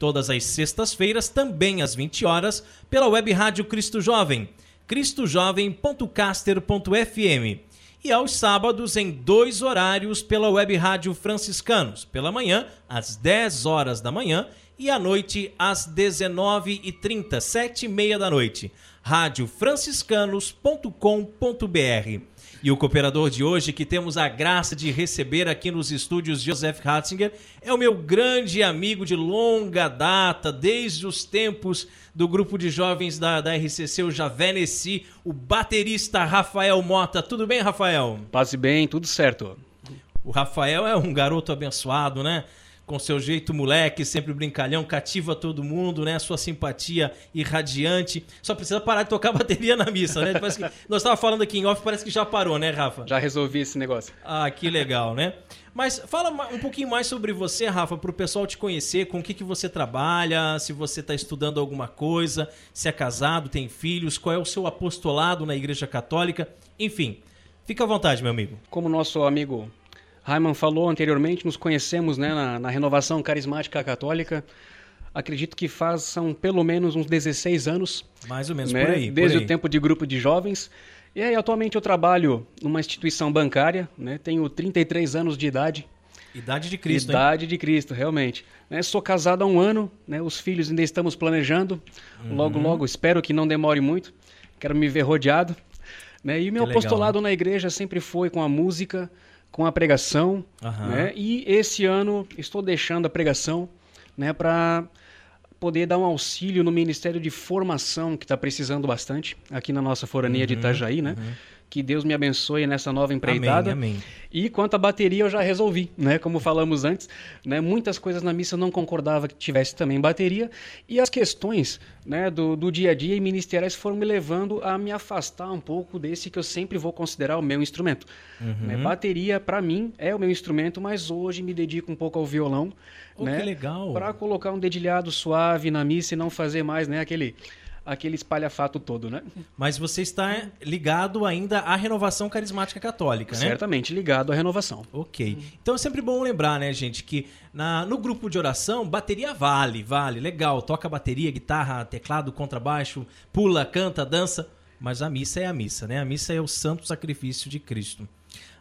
todas as sextas-feiras, também às 20 horas, pela web rádio Cristo Jovem, cristojovem.caster.fm e aos sábados em dois horários pela web rádio Franciscanos, pela manhã às 10 horas da manhã e à noite às 19h30, 7 e meia da noite. radiofranciscanos.com.br e o cooperador de hoje, que temos a graça de receber aqui nos estúdios Joseph Ratzinger, é o meu grande amigo de longa data, desde os tempos do grupo de jovens da, da RCC, o Javeneci, o baterista Rafael Mota. Tudo bem, Rafael? Passe bem, tudo certo. O Rafael é um garoto abençoado, né? Com seu jeito moleque, sempre brincalhão, cativa todo mundo, né? Sua simpatia irradiante. Só precisa parar de tocar bateria na missa, né? Parece que nós estávamos falando aqui em off, parece que já parou, né, Rafa? Já resolvi esse negócio. Ah, que legal, né? Mas fala um pouquinho mais sobre você, Rafa, para o pessoal te conhecer, com o que, que você trabalha, se você está estudando alguma coisa, se é casado, tem filhos, qual é o seu apostolado na Igreja Católica, enfim. Fica à vontade, meu amigo. Como nosso amigo Raiman falou anteriormente, nos conhecemos né, na, na, renovação carismática católica. Acredito que são pelo menos uns 16 anos. Mais ou menos né, por aí. Desde por aí. o tempo de grupo de jovens. E aí, atualmente eu trabalho numa instituição bancária, né, tenho 33 anos de idade. Idade de Cristo, Idade hein? de Cristo, realmente. Né, sou casado há um ano, né, os filhos ainda estamos planejando. Uhum. Logo, logo, espero que não demore muito. Quero me ver rodeado. Né, e meu que apostolado legal, na igreja sempre foi com a música, com a pregação, uhum. né? E esse ano estou deixando a pregação, né, para poder dar um auxílio no Ministério de Formação que está precisando bastante aqui na nossa forania uhum, de Itajaí, né? Que Deus me abençoe nessa nova empreitada. Amém, amém. E quanto à bateria, eu já resolvi, né? Como falamos antes, né? Muitas coisas na missa eu não concordava que tivesse também bateria. E as questões né, do, do dia a dia e ministeriais foram me levando a me afastar um pouco desse que eu sempre vou considerar o meu instrumento. Uhum. Né? Bateria, para mim, é o meu instrumento, mas hoje me dedico um pouco ao violão. Oh, né? Que legal! Para colocar um dedilhado suave na missa e não fazer mais né, aquele aquele espalhafato todo, né? Mas você está ligado ainda à renovação carismática católica, né? Certamente ligado à renovação. Ok. Então é sempre bom lembrar, né, gente, que na, no grupo de oração, bateria vale, vale, legal. Toca bateria, guitarra, teclado, contrabaixo, pula, canta, dança. Mas a missa é a missa, né? A missa é o santo sacrifício de Cristo.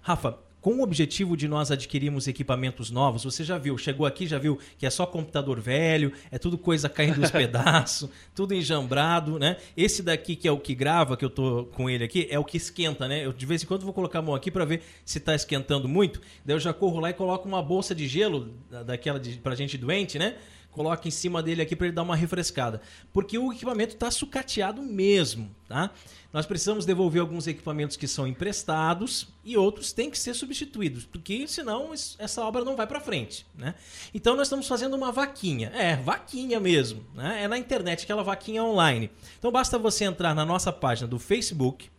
Rafa, com o objetivo de nós adquirirmos equipamentos novos, você já viu, chegou aqui, já viu que é só computador velho, é tudo coisa caindo dos pedaços, tudo enjambrado, né? Esse daqui que é o que grava, que eu tô com ele aqui, é o que esquenta, né? Eu de vez em quando vou colocar a mão aqui para ver se está esquentando muito, daí eu já corro lá e coloco uma bolsa de gelo daquela de, pra gente doente, né? Coloca em cima dele aqui para ele dar uma refrescada. Porque o equipamento está sucateado mesmo, tá? Nós precisamos devolver alguns equipamentos que são emprestados e outros têm que ser substituídos, porque senão essa obra não vai para frente, né? Então nós estamos fazendo uma vaquinha, é, vaquinha mesmo, né? É na internet, aquela vaquinha online. Então basta você entrar na nossa página do Facebook,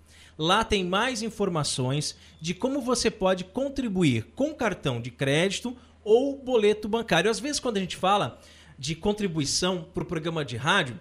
Lá tem mais informações de como você pode contribuir com cartão de crédito ou boleto bancário. Às vezes, quando a gente fala de contribuição para o programa de rádio,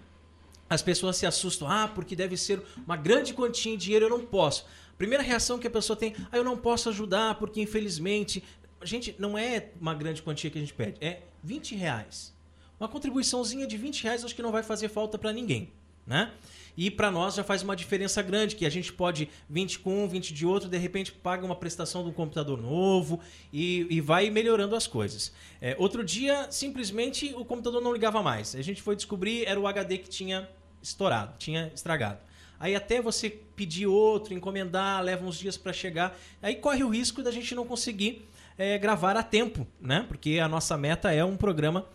as pessoas se assustam. Ah, porque deve ser uma grande quantia de dinheiro, eu não posso. Primeira reação que a pessoa tem, ah, eu não posso ajudar porque infelizmente. Gente, não é uma grande quantia que a gente pede, é 20 reais. Uma contribuiçãozinha de 20 reais acho que não vai fazer falta para ninguém, né? E para nós já faz uma diferença grande, que a gente pode 20 com um, 20 de outro, de repente paga uma prestação de um computador novo e, e vai melhorando as coisas. É, outro dia, simplesmente o computador não ligava mais. A gente foi descobrir, era o HD que tinha estourado, tinha estragado. Aí até você pedir outro, encomendar, leva uns dias para chegar. Aí corre o risco da gente não conseguir é, gravar a tempo, né? Porque a nossa meta é um programa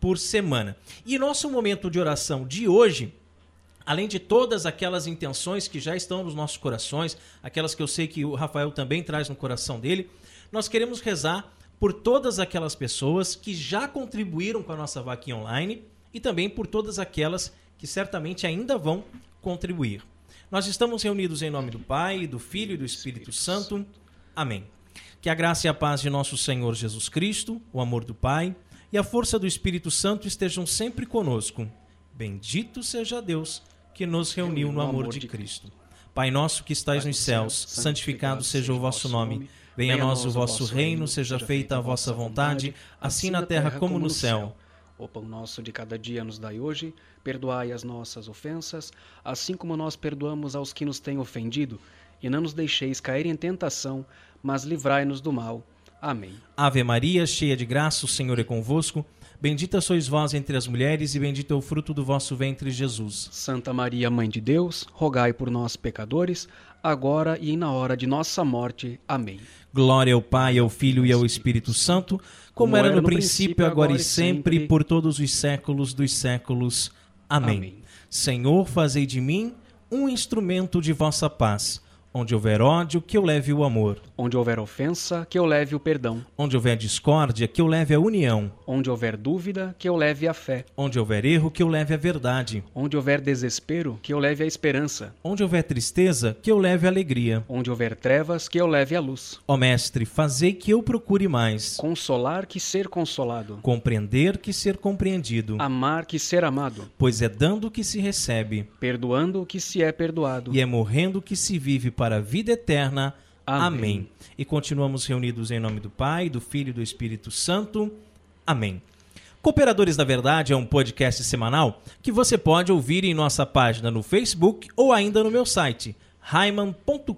por semana. E nosso momento de oração de hoje além de todas aquelas intenções que já estão nos nossos corações, aquelas que eu sei que o Rafael também traz no coração dele, nós queremos rezar por todas aquelas pessoas que já contribuíram com a nossa vaquinha online e também por todas aquelas que certamente ainda vão contribuir. Nós estamos reunidos em nome do Pai, do Filho e do Espírito Santo. Amém. Que a graça e a paz de nosso Senhor Jesus Cristo, o amor do Pai e a força do Espírito Santo estejam sempre conosco. Bendito seja Deus que nos reuniu no amor de Cristo. Pai nosso que estais nos céus, santificado seja o vosso nome. Venha a nós o vosso reino, seja feita a vossa vontade, assim na terra como no céu. O pão nosso de cada dia nos dai hoje, perdoai as nossas ofensas, assim como nós perdoamos aos que nos têm ofendido, e não nos deixeis cair em tentação, mas livrai-nos do mal. Amém. Ave Maria, cheia de graça, o Senhor é convosco. Bendita sois vós entre as mulheres, e bendito é o fruto do vosso ventre, Jesus. Santa Maria, Mãe de Deus, rogai por nós, pecadores, agora e na hora de nossa morte. Amém. Glória ao Pai, ao Filho e ao Espírito Santo, como, como era no, no princípio, agora e sempre, sempre, por todos os séculos dos séculos. Amém. Amém. Senhor, fazei de mim um instrumento de vossa paz. Onde houver ódio, que eu leve o amor. Onde houver ofensa, que eu leve o perdão. Onde houver discórdia, que eu leve a união. Onde houver dúvida, que eu leve a fé. Onde houver erro, que eu leve a verdade. Onde houver desespero, que eu leve a esperança. Onde houver tristeza, que eu leve a alegria. Onde houver trevas, que eu leve a luz. Ó Mestre, fazei que eu procure mais. Consolar que ser consolado. Compreender que ser compreendido. Amar que ser amado. Pois é dando que se recebe. Perdoando que se é perdoado. E é morrendo que se vive para para a vida eterna. Amém. Amém. E continuamos reunidos em nome do Pai, do Filho e do Espírito Santo. Amém. Cooperadores da Verdade é um podcast semanal que você pode ouvir em nossa página no Facebook ou ainda no meu site, raiman.com.br.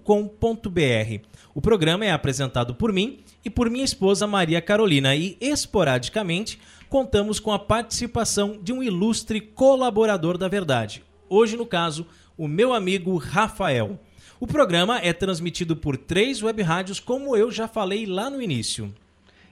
O programa é apresentado por mim e por minha esposa Maria Carolina e, esporadicamente, contamos com a participação de um ilustre colaborador da Verdade. Hoje, no caso, o meu amigo Rafael. O programa é transmitido por três web rádios, como eu já falei lá no início.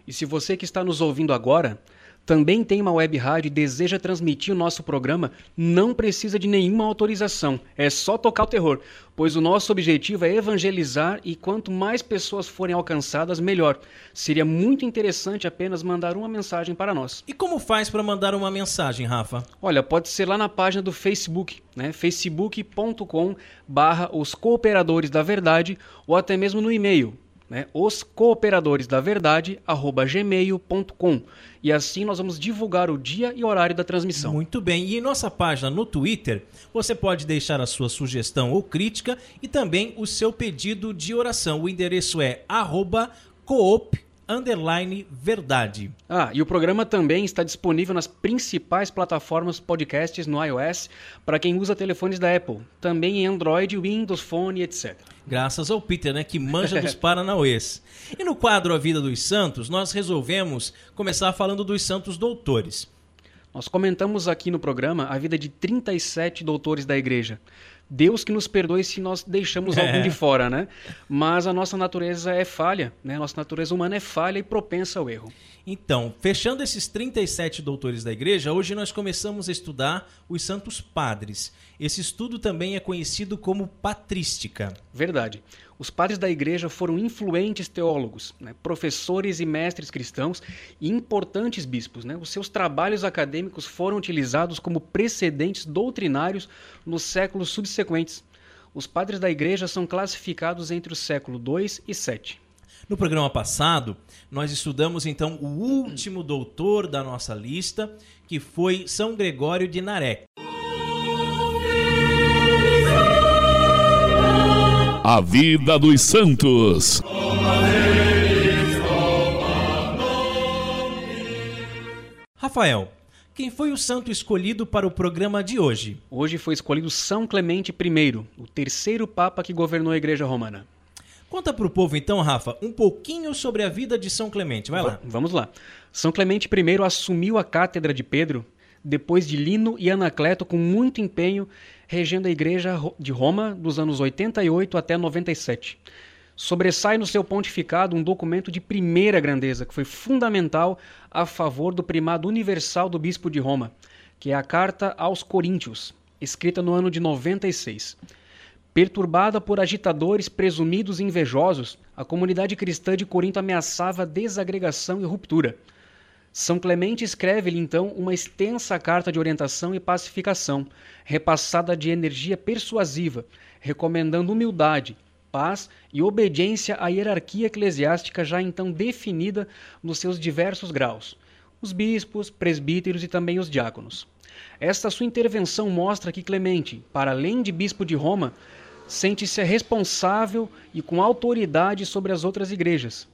E se você que está nos ouvindo agora também tem uma web rádio e deseja transmitir o nosso programa, não precisa de nenhuma autorização. É só tocar o terror, pois o nosso objetivo é evangelizar e quanto mais pessoas forem alcançadas, melhor. Seria muito interessante apenas mandar uma mensagem para nós. E como faz para mandar uma mensagem, Rafa? Olha, pode ser lá na página do Facebook, né? facebook.com barra os cooperadores da verdade ou até mesmo no e-mail né, os cooperadores da verdade gmail.com e assim nós vamos divulgar o dia e horário da transmissão. Muito bem. E em nossa página no Twitter, você pode deixar a sua sugestão ou crítica e também o seu pedido de oração. O endereço é coop underline verdade. Ah, e o programa também está disponível nas principais plataformas podcasts no iOS para quem usa telefones da Apple, também em Android, Windows Phone, etc. Graças ao Peter, né, que manja dos Paranauês. E no quadro A Vida dos Santos, nós resolvemos começar falando dos santos doutores. Nós comentamos aqui no programa a vida de 37 doutores da igreja. Deus que nos perdoe se nós deixamos algum de fora, né? Mas a nossa natureza é falha, né? Nossa natureza humana é falha e propensa ao erro. Então, fechando esses 37 doutores da igreja, hoje nós começamos a estudar os santos padres. Esse estudo também é conhecido como patrística. Verdade. Os padres da igreja foram influentes teólogos, né, professores e mestres cristãos e importantes bispos. Né? Os seus trabalhos acadêmicos foram utilizados como precedentes doutrinários nos séculos subsequentes. Os padres da igreja são classificados entre o século II e VII. No programa passado, nós estudamos então o último doutor da nossa lista, que foi São Gregório de Narek. A vida dos santos. Rafael, Quem foi o santo escolhido para o programa de hoje? Hoje foi escolhido São Clemente I, o terceiro papa que governou a Igreja Romana. Conta para o povo então, Rafa, um pouquinho sobre a vida de São Clemente. Vai lá. Vamos lá. São Clemente I assumiu a cátedra de Pedro depois de Lino e Anacleto com muito empenho regendo a Igreja de Roma dos anos 88 até 97 sobressai no seu pontificado um documento de primeira grandeza, que foi fundamental a favor do primado universal do bispo de Roma, que é a Carta aos Coríntios, escrita no ano de 96. Perturbada por agitadores presumidos invejosos, a comunidade cristã de Corinto ameaçava desagregação e ruptura. São Clemente escreve-lhe então uma extensa carta de orientação e pacificação, repassada de energia persuasiva, recomendando humildade, paz e obediência à hierarquia eclesiástica já então definida nos seus diversos graus, os bispos, presbíteros e também os diáconos. Esta sua intervenção mostra que Clemente, para além de bispo de Roma, sente-se responsável e com autoridade sobre as outras igrejas.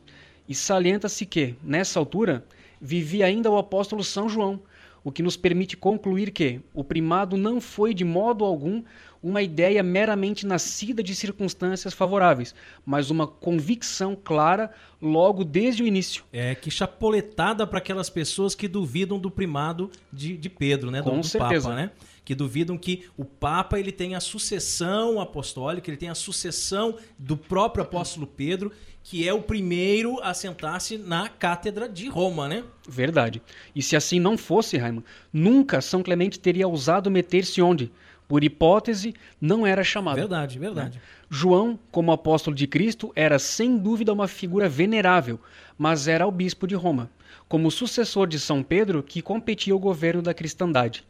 E salienta-se que, nessa altura, vivia ainda o apóstolo São João, o que nos permite concluir que o primado não foi de modo algum uma ideia meramente nascida de circunstâncias favoráveis, mas uma convicção clara logo desde o início. É que chapoletada para aquelas pessoas que duvidam do primado de, de Pedro, né? Do, Com do certeza. Papa, né? Que duvidam que o Papa ele tem a sucessão apostólica, ele tem a sucessão do próprio apóstolo Pedro, que é o primeiro a sentar-se na cátedra de Roma, né? Verdade. E se assim não fosse, Raimundo, nunca São Clemente teria ousado meter-se onde? Por hipótese, não era chamado. Verdade, verdade. Né? João, como apóstolo de Cristo, era sem dúvida uma figura venerável, mas era o bispo de Roma, como sucessor de São Pedro que competia o governo da cristandade.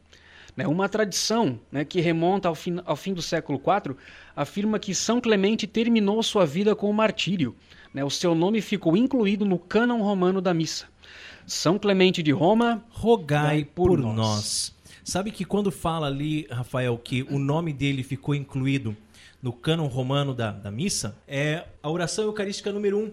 Né, uma tradição né, que remonta ao fim, ao fim do século IV afirma que São Clemente terminou sua vida com o martírio. Né, o seu nome ficou incluído no cânon romano da missa. São Clemente de Roma, rogai por, por nós. nós. Sabe que quando fala ali, Rafael, que o nome dele ficou incluído no cânon romano da, da missa, é a oração eucarística número um.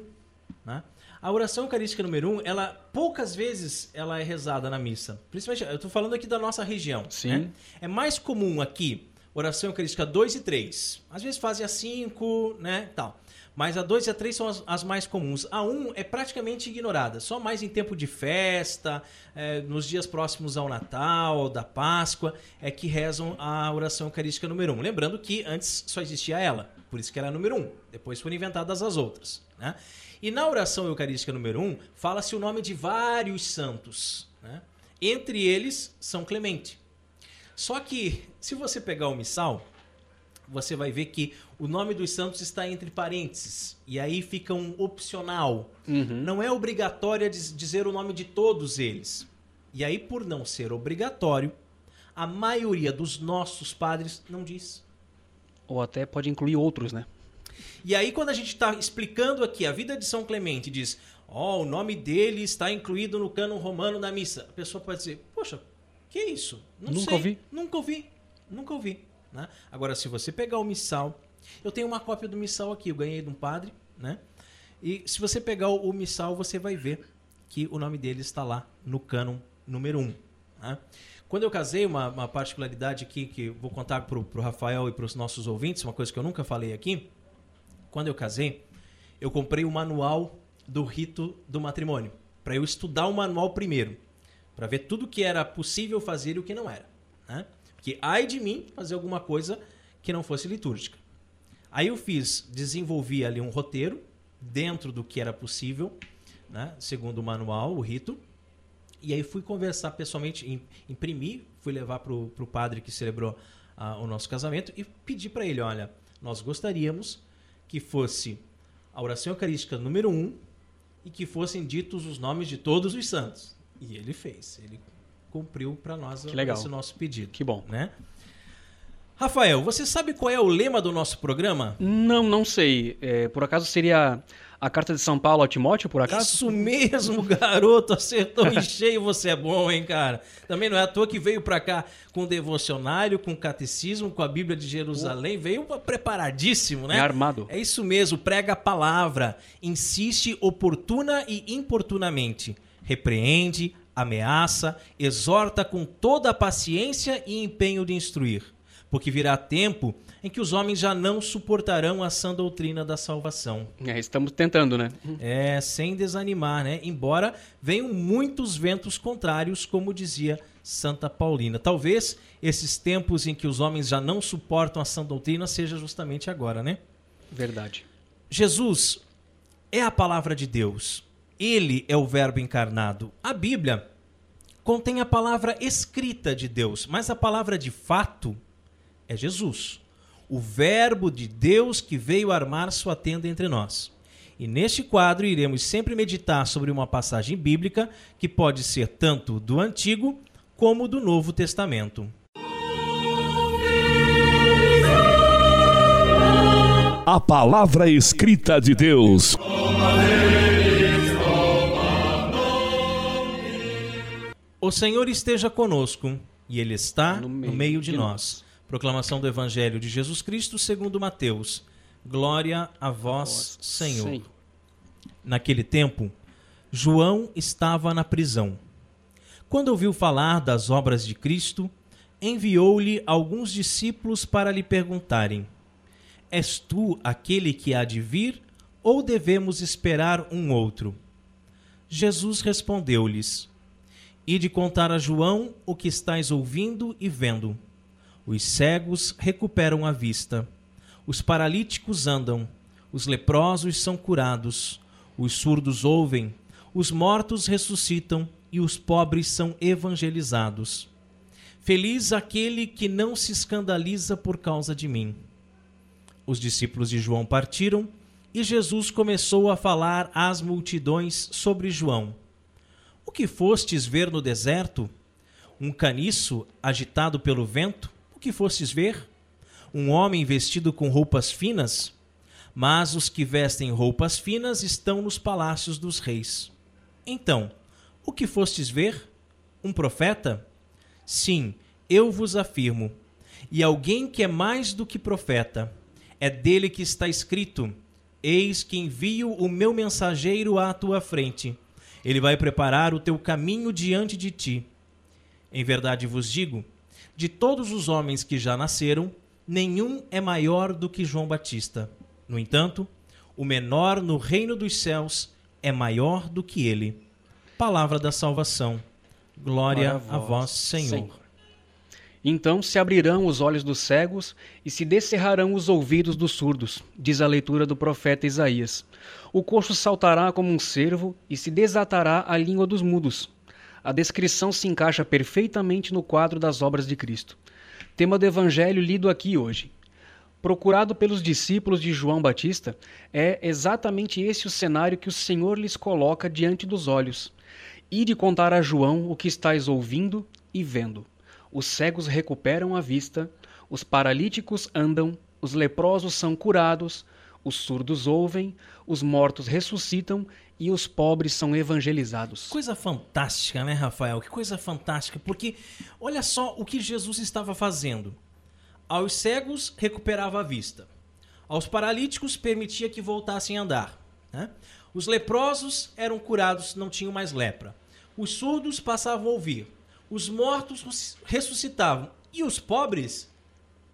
Né? A oração eucarística número um, ela poucas vezes ela é rezada na missa. Principalmente, eu estou falando aqui da nossa região. Sim. Né? É mais comum aqui oração eucarística 2 e 3. Às vezes fazem a 5, né, tal. Mas a 2 e a 3 são as, as, mais comuns. A 1 é praticamente ignorada, só mais em tempo de festa, é, nos dias próximos ao Natal, da Páscoa, é que rezam a oração eucarística número 1. Lembrando que antes só existia ela, por isso que era a número 1. Depois foram inventadas as outras. Né? E na oração eucarística número 1, fala-se o nome de vários santos. Né? Entre eles, São Clemente. Só que, se você pegar o missal, você vai ver que o nome dos santos está entre parênteses. E aí fica um opcional. Uhum. Não é obrigatório dizer o nome de todos eles. E aí, por não ser obrigatório, a maioria dos nossos padres não diz. Ou até pode incluir outros, né? E aí, quando a gente está explicando aqui a vida de São Clemente, diz: Ó, oh, o nome dele está incluído no cano romano da missa. A pessoa pode dizer: Poxa, que isso? Não Nunca sei. ouvi. Nunca ouvi. Nunca ouvi. Né? Agora, se você pegar o missal, eu tenho uma cópia do missal aqui, eu ganhei de um padre, né? E se você pegar o, missal, você vai ver que o nome dele está lá no cânon número 1. Um, né? Quando eu casei, uma, uma particularidade aqui que vou contar para o Rafael e para os nossos ouvintes, uma coisa que eu nunca falei aqui. Quando eu casei, eu comprei o manual do rito do matrimônio, para eu estudar o manual primeiro, para ver tudo que era possível fazer e o que não era. Né? Porque ai de mim fazer alguma coisa que não fosse litúrgica. Aí eu fiz, desenvolvi ali um roteiro dentro do que era possível, né, segundo o manual, o rito. E aí fui conversar pessoalmente, imprimi, fui levar para o padre que celebrou uh, o nosso casamento e pedi para ele, olha, nós gostaríamos que fosse a oração eucarística número um e que fossem ditos os nomes de todos os santos. E ele fez. Ele cumpriu para nós esse nosso pedido. Que bom. Né? Rafael, você sabe qual é o lema do nosso programa? Não, não sei. É, por acaso seria a carta de São Paulo a Timóteo, por acaso? Isso mesmo, garoto. Acertou em cheio. Você é bom, hein, cara? Também não é à toa que veio para cá com devocionário, com catecismo, com a Bíblia de Jerusalém. Veio preparadíssimo, né? É armado. É isso mesmo. Prega a palavra. Insiste oportuna e importunamente. Repreende, ameaça, exorta com toda a paciência e empenho de instruir, porque virá tempo em que os homens já não suportarão a sã doutrina da salvação. É, estamos tentando, né? É, sem desanimar, né? Embora venham muitos ventos contrários, como dizia Santa Paulina. Talvez esses tempos em que os homens já não suportam a sã doutrina seja justamente agora, né? Verdade. Jesus é a palavra de Deus. Ele é o Verbo encarnado. A Bíblia contém a palavra escrita de Deus, mas a palavra de fato é Jesus, o Verbo de Deus que veio armar sua tenda entre nós. E neste quadro iremos sempre meditar sobre uma passagem bíblica que pode ser tanto do Antigo como do Novo Testamento. A palavra escrita de Deus. O Senhor esteja conosco e Ele está no meio, no meio de, de nós. nós. Proclamação do Evangelho de Jesus Cristo segundo Mateus. Glória a vós, Senhor. Senhor. Naquele tempo, João estava na prisão. Quando ouviu falar das obras de Cristo, enviou-lhe alguns discípulos para lhe perguntarem: És tu aquele que há de vir, ou devemos esperar um outro? Jesus respondeu-lhes: e de contar a João o que estáis ouvindo e vendo. Os cegos recuperam a vista, os paralíticos andam, os leprosos são curados, os surdos ouvem, os mortos ressuscitam e os pobres são evangelizados. Feliz aquele que não se escandaliza por causa de mim. Os discípulos de João partiram e Jesus começou a falar às multidões sobre João que fostes ver no deserto? Um caniço agitado pelo vento? O que fostes ver? Um homem vestido com roupas finas? Mas os que vestem roupas finas estão nos palácios dos reis. Então, o que fostes ver? Um profeta? Sim, eu vos afirmo. E alguém que é mais do que profeta. É dele que está escrito: Eis que envio o meu mensageiro à tua frente ele vai preparar o teu caminho diante de ti. Em verdade vos digo: de todos os homens que já nasceram, nenhum é maior do que João Batista. No entanto, o menor no reino dos céus é maior do que ele. Palavra da salvação. Glória a vós, a vós Senhor. Senhor. Então se abrirão os olhos dos cegos e se descerrarão os ouvidos dos surdos, diz a leitura do profeta Isaías. O coxo saltará como um cervo e se desatará a língua dos mudos. A descrição se encaixa perfeitamente no quadro das obras de Cristo. Tema do evangelho lido aqui hoje. Procurado pelos discípulos de João Batista, é exatamente esse o cenário que o Senhor lhes coloca diante dos olhos. E de contar a João o que estáis ouvindo e vendo os cegos recuperam a vista, os paralíticos andam, os leprosos são curados, os surdos ouvem, os mortos ressuscitam e os pobres são evangelizados. Coisa fantástica, né, Rafael? Que coisa fantástica, porque olha só o que Jesus estava fazendo. Aos cegos recuperava a vista, aos paralíticos permitia que voltassem a andar. Né? Os leprosos eram curados, não tinham mais lepra. Os surdos passavam a ouvir os mortos ressuscitavam e os pobres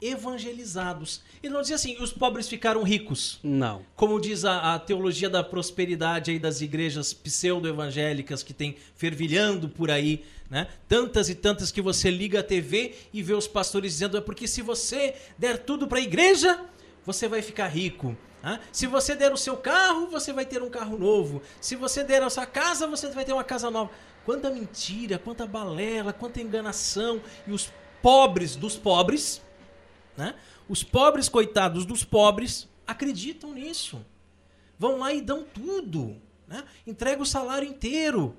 evangelizados. Ele não dizia assim, os pobres ficaram ricos. Não. Como diz a, a teologia da prosperidade aí das igrejas pseudo-evangélicas que tem fervilhando por aí, né? Tantas e tantas que você liga a TV e vê os pastores dizendo é porque se você der tudo para a igreja, você vai ficar rico. Né? Se você der o seu carro, você vai ter um carro novo. Se você der a sua casa, você vai ter uma casa nova. Quanta mentira, quanta balela, quanta enganação. E os pobres dos pobres, né? Os pobres coitados dos pobres acreditam nisso. Vão lá e dão tudo. Né? Entrega o salário inteiro.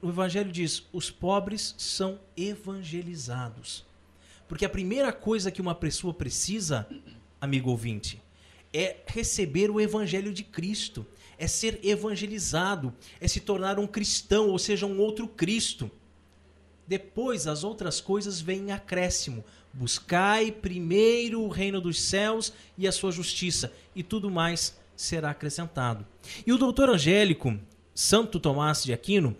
O Evangelho diz: os pobres são evangelizados. Porque a primeira coisa que uma pessoa precisa, amigo ouvinte, é receber o Evangelho de Cristo é ser evangelizado, é se tornar um cristão, ou seja, um outro Cristo. Depois as outras coisas vêm em acréscimo. Buscai primeiro o reino dos céus e a sua justiça, e tudo mais será acrescentado. E o doutor Angélico, Santo Tomás de Aquino,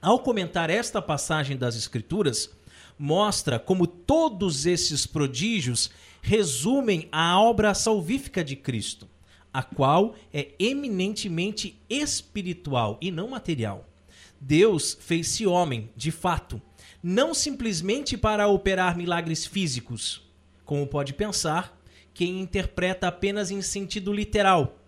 ao comentar esta passagem das Escrituras, mostra como todos esses prodígios resumem a obra salvífica de Cristo, a qual é eminentemente espiritual e não material. Deus fez-se homem, de fato, não simplesmente para operar milagres físicos, como pode pensar quem interpreta apenas em sentido literal,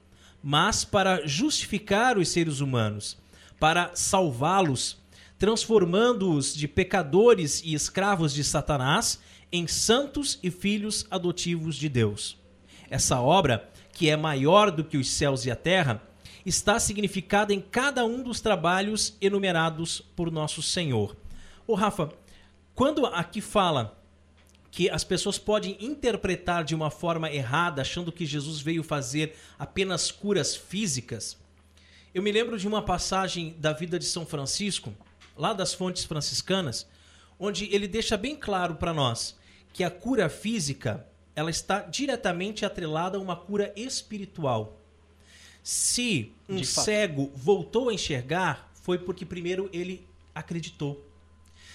mas para justificar os seres humanos, para salvá-los, transformando-os de pecadores e escravos de Satanás em santos e filhos adotivos de Deus. Essa obra, que é maior do que os céus e a terra, está significada em cada um dos trabalhos enumerados por nosso Senhor. Ô Rafa, quando aqui fala que as pessoas podem interpretar de uma forma errada, achando que Jesus veio fazer apenas curas físicas, eu me lembro de uma passagem da vida de São Francisco, lá das fontes franciscanas, onde ele deixa bem claro para nós que a cura física ela está diretamente atrelada a uma cura espiritual. Se um cego voltou a enxergar, foi porque primeiro ele acreditou.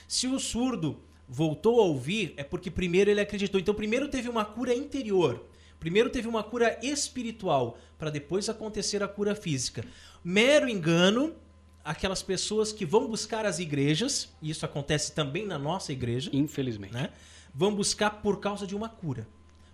Se o surdo voltou a ouvir, é porque primeiro ele acreditou. Então, primeiro teve uma cura interior. Primeiro teve uma cura espiritual, para depois acontecer a cura física. Mero engano aquelas pessoas que vão buscar as igrejas, e isso acontece também na nossa igreja. Infelizmente. Né? Vão buscar por causa de uma cura.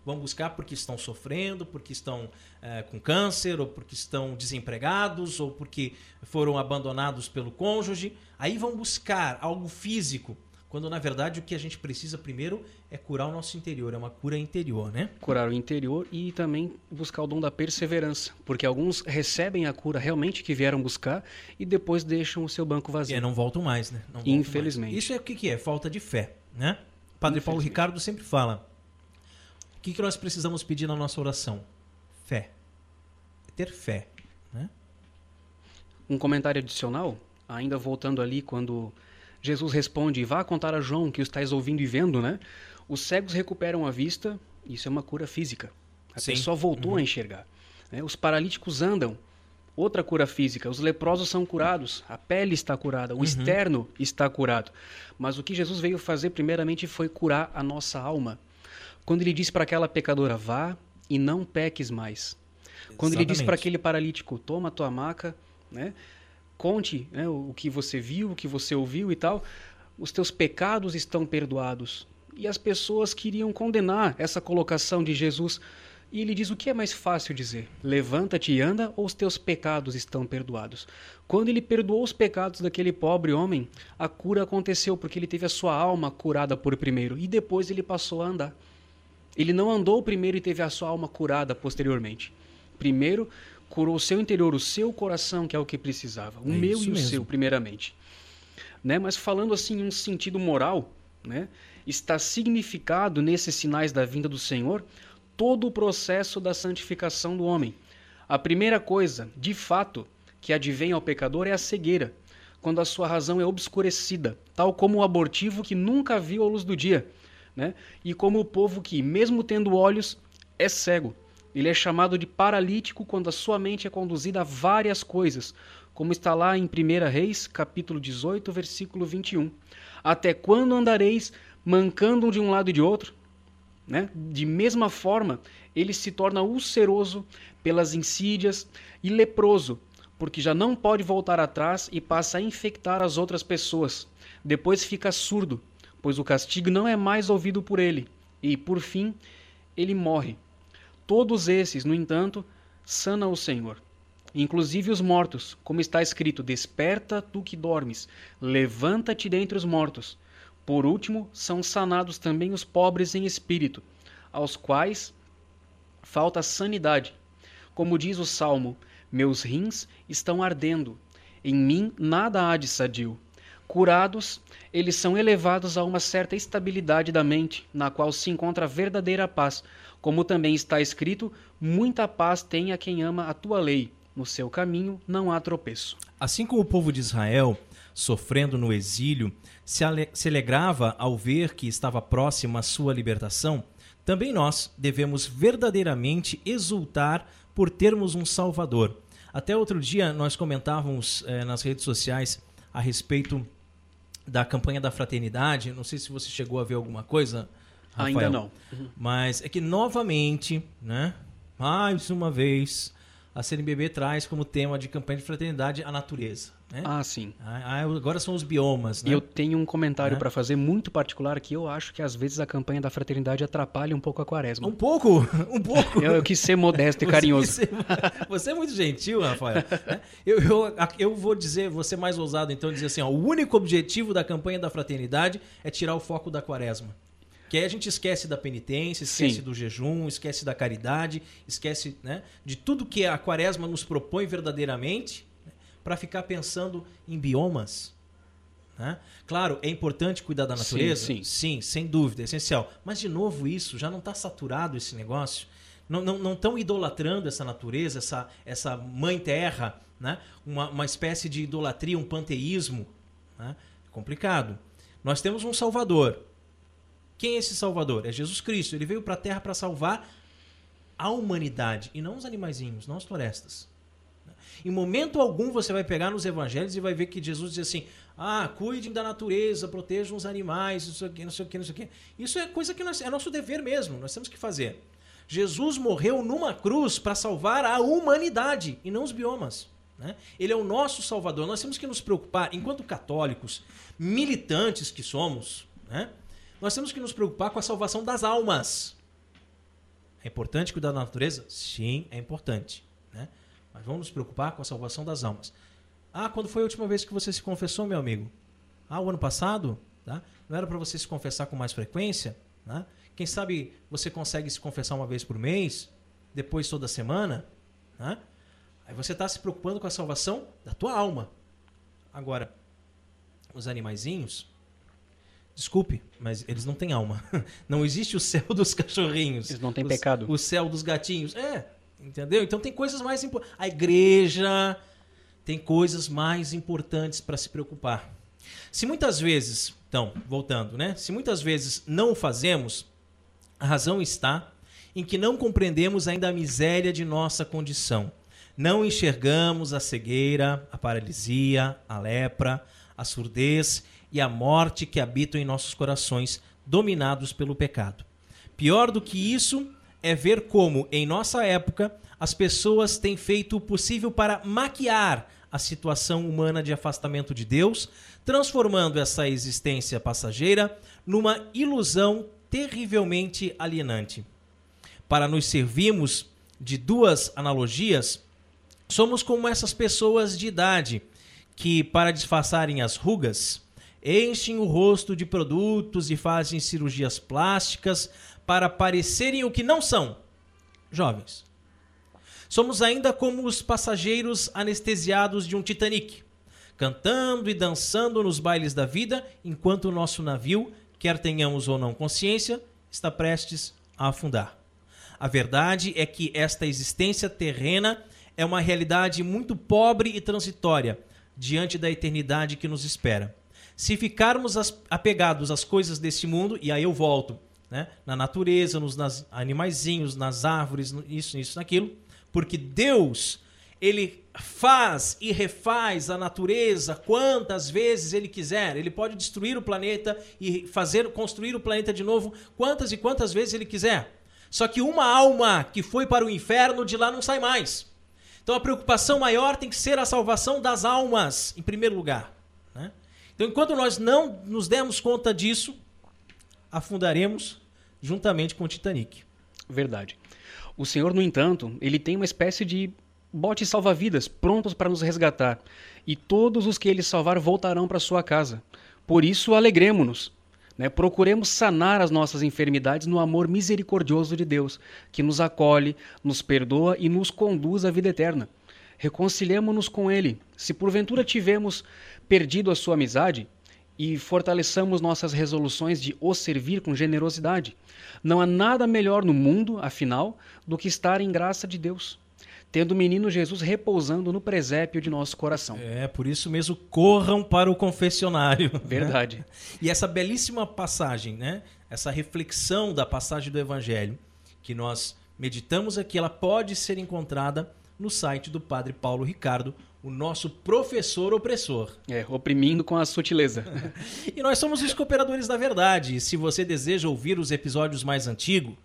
Vão buscar porque estão sofrendo, porque estão é, com câncer, ou porque estão desempregados, ou porque foram abandonados pelo cônjuge. Aí vão buscar algo físico quando na verdade o que a gente precisa primeiro é curar o nosso interior, é uma cura interior, né? Curar o interior e também buscar o dom da perseverança, porque alguns recebem a cura realmente que vieram buscar e depois deixam o seu banco vazio. E não voltam mais, né? Infelizmente. Mais. Isso é o que, que é? Falta de fé, né? Padre Paulo Ricardo sempre fala: o que, que nós precisamos pedir na nossa oração? Fé. É ter fé, né? Um comentário adicional, ainda voltando ali quando Jesus responde: Vá contar a João que o estáis ouvindo e vendo, né? Os cegos recuperam a vista, isso é uma cura física. A Sim. pessoa voltou uhum. a enxergar. Né? Os paralíticos andam, outra cura física. Os leprosos são curados, a pele está curada, o uhum. externo está curado. Mas o que Jesus veio fazer, primeiramente, foi curar a nossa alma. Quando ele disse para aquela pecadora: Vá e não peques mais. Quando Exatamente. ele disse para aquele paralítico: Toma tua maca, né? conte né, o que você viu, o que você ouviu e tal, os teus pecados estão perdoados. E as pessoas queriam condenar essa colocação de Jesus. E ele diz: o que é mais fácil dizer? Levanta-te e anda, ou os teus pecados estão perdoados? Quando ele perdoou os pecados daquele pobre homem, a cura aconteceu porque ele teve a sua alma curada por primeiro e depois ele passou a andar. Ele não andou primeiro e teve a sua alma curada posteriormente. Primeiro, curou o seu interior, o seu coração, que é o que precisava. O é meu e o mesmo. seu, primeiramente. Né? Mas falando assim em um sentido moral, né? está significado nesses sinais da vinda do Senhor todo o processo da santificação do homem. A primeira coisa, de fato, que advém ao pecador é a cegueira, quando a sua razão é obscurecida, tal como o abortivo que nunca viu a luz do dia, né? e como o povo que, mesmo tendo olhos, é cego. Ele é chamado de paralítico quando a sua mente é conduzida a várias coisas, como está lá em 1 Reis, capítulo 18, versículo 21. Até quando andareis mancando de um lado e de outro? Né? De mesma forma, ele se torna ulceroso pelas insídias e leproso, porque já não pode voltar atrás e passa a infectar as outras pessoas. Depois fica surdo, pois o castigo não é mais ouvido por ele, e por fim, ele morre. Todos esses, no entanto, sana o Senhor. Inclusive os mortos, como está escrito: Desperta tu que dormes, levanta-te dentre os mortos. Por último, são sanados também os pobres em espírito, aos quais falta sanidade. Como diz o salmo: Meus rins estão ardendo, em mim nada há de sadio. Curados, eles são elevados a uma certa estabilidade da mente, na qual se encontra verdadeira paz, como também está escrito: muita paz tem a quem ama a tua lei, no seu caminho não há tropeço. Assim como o povo de Israel, sofrendo no exílio, se, ale se alegrava ao ver que estava próxima a sua libertação, também nós devemos verdadeiramente exultar por termos um Salvador. Até outro dia nós comentávamos eh, nas redes sociais a respeito da campanha da fraternidade. Não sei se você chegou a ver alguma coisa. Rafael, Ainda não. Uhum. Mas é que novamente, né? Mais uma vez, a CNBB traz como tema de campanha de fraternidade a natureza. Né? Ah, sim. Ah, ah agora são os biomas. Né? Eu tenho um comentário é. para fazer muito particular que eu acho que às vezes a campanha da fraternidade atrapalha um pouco a quaresma. Um pouco? Um pouco? eu, eu quis ser modesto e carinhoso. Ser... Você é muito gentil, Rafael. Né? eu, eu, eu vou dizer, vou ser mais ousado então, dizer assim: ó, o único objetivo da campanha da fraternidade é tirar o foco da quaresma. Que aí a gente esquece da penitência, esquece Sim. do jejum, esquece da caridade, esquece né, de tudo que a quaresma nos propõe verdadeiramente para ficar pensando em biomas. Né? Claro, é importante cuidar da natureza. Sim, sim. sim sem dúvida, é essencial. Mas, de novo, isso já não está saturado esse negócio. Não estão não, não idolatrando essa natureza, essa, essa mãe terra, né? uma, uma espécie de idolatria, um panteísmo. Né? Complicado. Nós temos um Salvador. Quem é esse Salvador? É Jesus Cristo. Ele veio para a Terra para salvar a humanidade e não os animaizinhos, não as florestas. Em momento algum você vai pegar nos evangelhos e vai ver que Jesus diz assim: ah, cuidem da natureza, protejam os animais, não sei o que, não sei o que, não sei o que. Isso é coisa que nós, é nosso dever mesmo, nós temos que fazer. Jesus morreu numa cruz para salvar a humanidade e não os biomas. Né? Ele é o nosso salvador. Nós temos que nos preocupar, enquanto católicos, militantes que somos, né? Nós temos que nos preocupar com a salvação das almas. É importante cuidar da natureza? Sim, é importante. Né? Mas vamos nos preocupar com a salvação das almas. Ah, quando foi a última vez que você se confessou, meu amigo? Ah, o ano passado? Tá? Não era para você se confessar com mais frequência? Né? Quem sabe você consegue se confessar uma vez por mês, depois toda semana? Né? Aí você está se preocupando com a salvação da tua alma. Agora, os animaizinhos, desculpe, mas eles não têm alma. Não existe o céu dos cachorrinhos. Eles não têm os, pecado. O céu dos gatinhos. É, Entendeu? Então tem coisas mais importantes. A igreja tem coisas mais importantes para se preocupar. Se muitas vezes, então, voltando, né? Se muitas vezes não o fazemos, a razão está em que não compreendemos ainda a miséria de nossa condição. Não enxergamos a cegueira, a paralisia, a lepra, a surdez e a morte que habitam em nossos corações, dominados pelo pecado. Pior do que isso, é ver como, em nossa época, as pessoas têm feito o possível para maquiar a situação humana de afastamento de Deus, transformando essa existência passageira numa ilusão terrivelmente alienante. Para nos servirmos de duas analogias, somos como essas pessoas de idade que, para disfarçarem as rugas, enchem o rosto de produtos e fazem cirurgias plásticas para parecerem o que não são jovens. Somos ainda como os passageiros anestesiados de um Titanic, cantando e dançando nos bailes da vida, enquanto o nosso navio, quer tenhamos ou não consciência, está prestes a afundar. A verdade é que esta existência terrena é uma realidade muito pobre e transitória diante da eternidade que nos espera. Se ficarmos apegados às coisas desse mundo, e aí eu volto né? na natureza, nos nas animaizinhos, nas árvores, isso, isso, naquilo, porque Deus ele faz e refaz a natureza quantas vezes ele quiser. Ele pode destruir o planeta e fazer construir o planeta de novo quantas e quantas vezes ele quiser. Só que uma alma que foi para o inferno de lá não sai mais. Então a preocupação maior tem que ser a salvação das almas, em primeiro lugar. Né? Então, enquanto nós não nos demos conta disso, afundaremos juntamente com o Titanic. Verdade. O Senhor, no entanto, ele tem uma espécie de bote salva-vidas prontos para nos resgatar, e todos os que ele salvar voltarão para sua casa. Por isso, alegremos-nos. Né? Procuremos sanar as nossas enfermidades no amor misericordioso de Deus, que nos acolhe, nos perdoa e nos conduz à vida eterna. Reconciliemos-nos com Ele. Se porventura tivemos perdido a sua amizade, e fortaleçamos nossas resoluções de o servir com generosidade. Não há nada melhor no mundo, afinal, do que estar em graça de Deus, tendo o menino Jesus repousando no presépio de nosso coração. É, por isso mesmo, corram para o confessionário. Né? Verdade. Né? E essa belíssima passagem, né? essa reflexão da passagem do Evangelho, que nós meditamos aqui, ela pode ser encontrada no site do Padre Paulo Ricardo, o nosso professor opressor. É, oprimindo com a sutileza. e nós somos os Cooperadores da Verdade. Se você deseja ouvir os episódios mais antigos,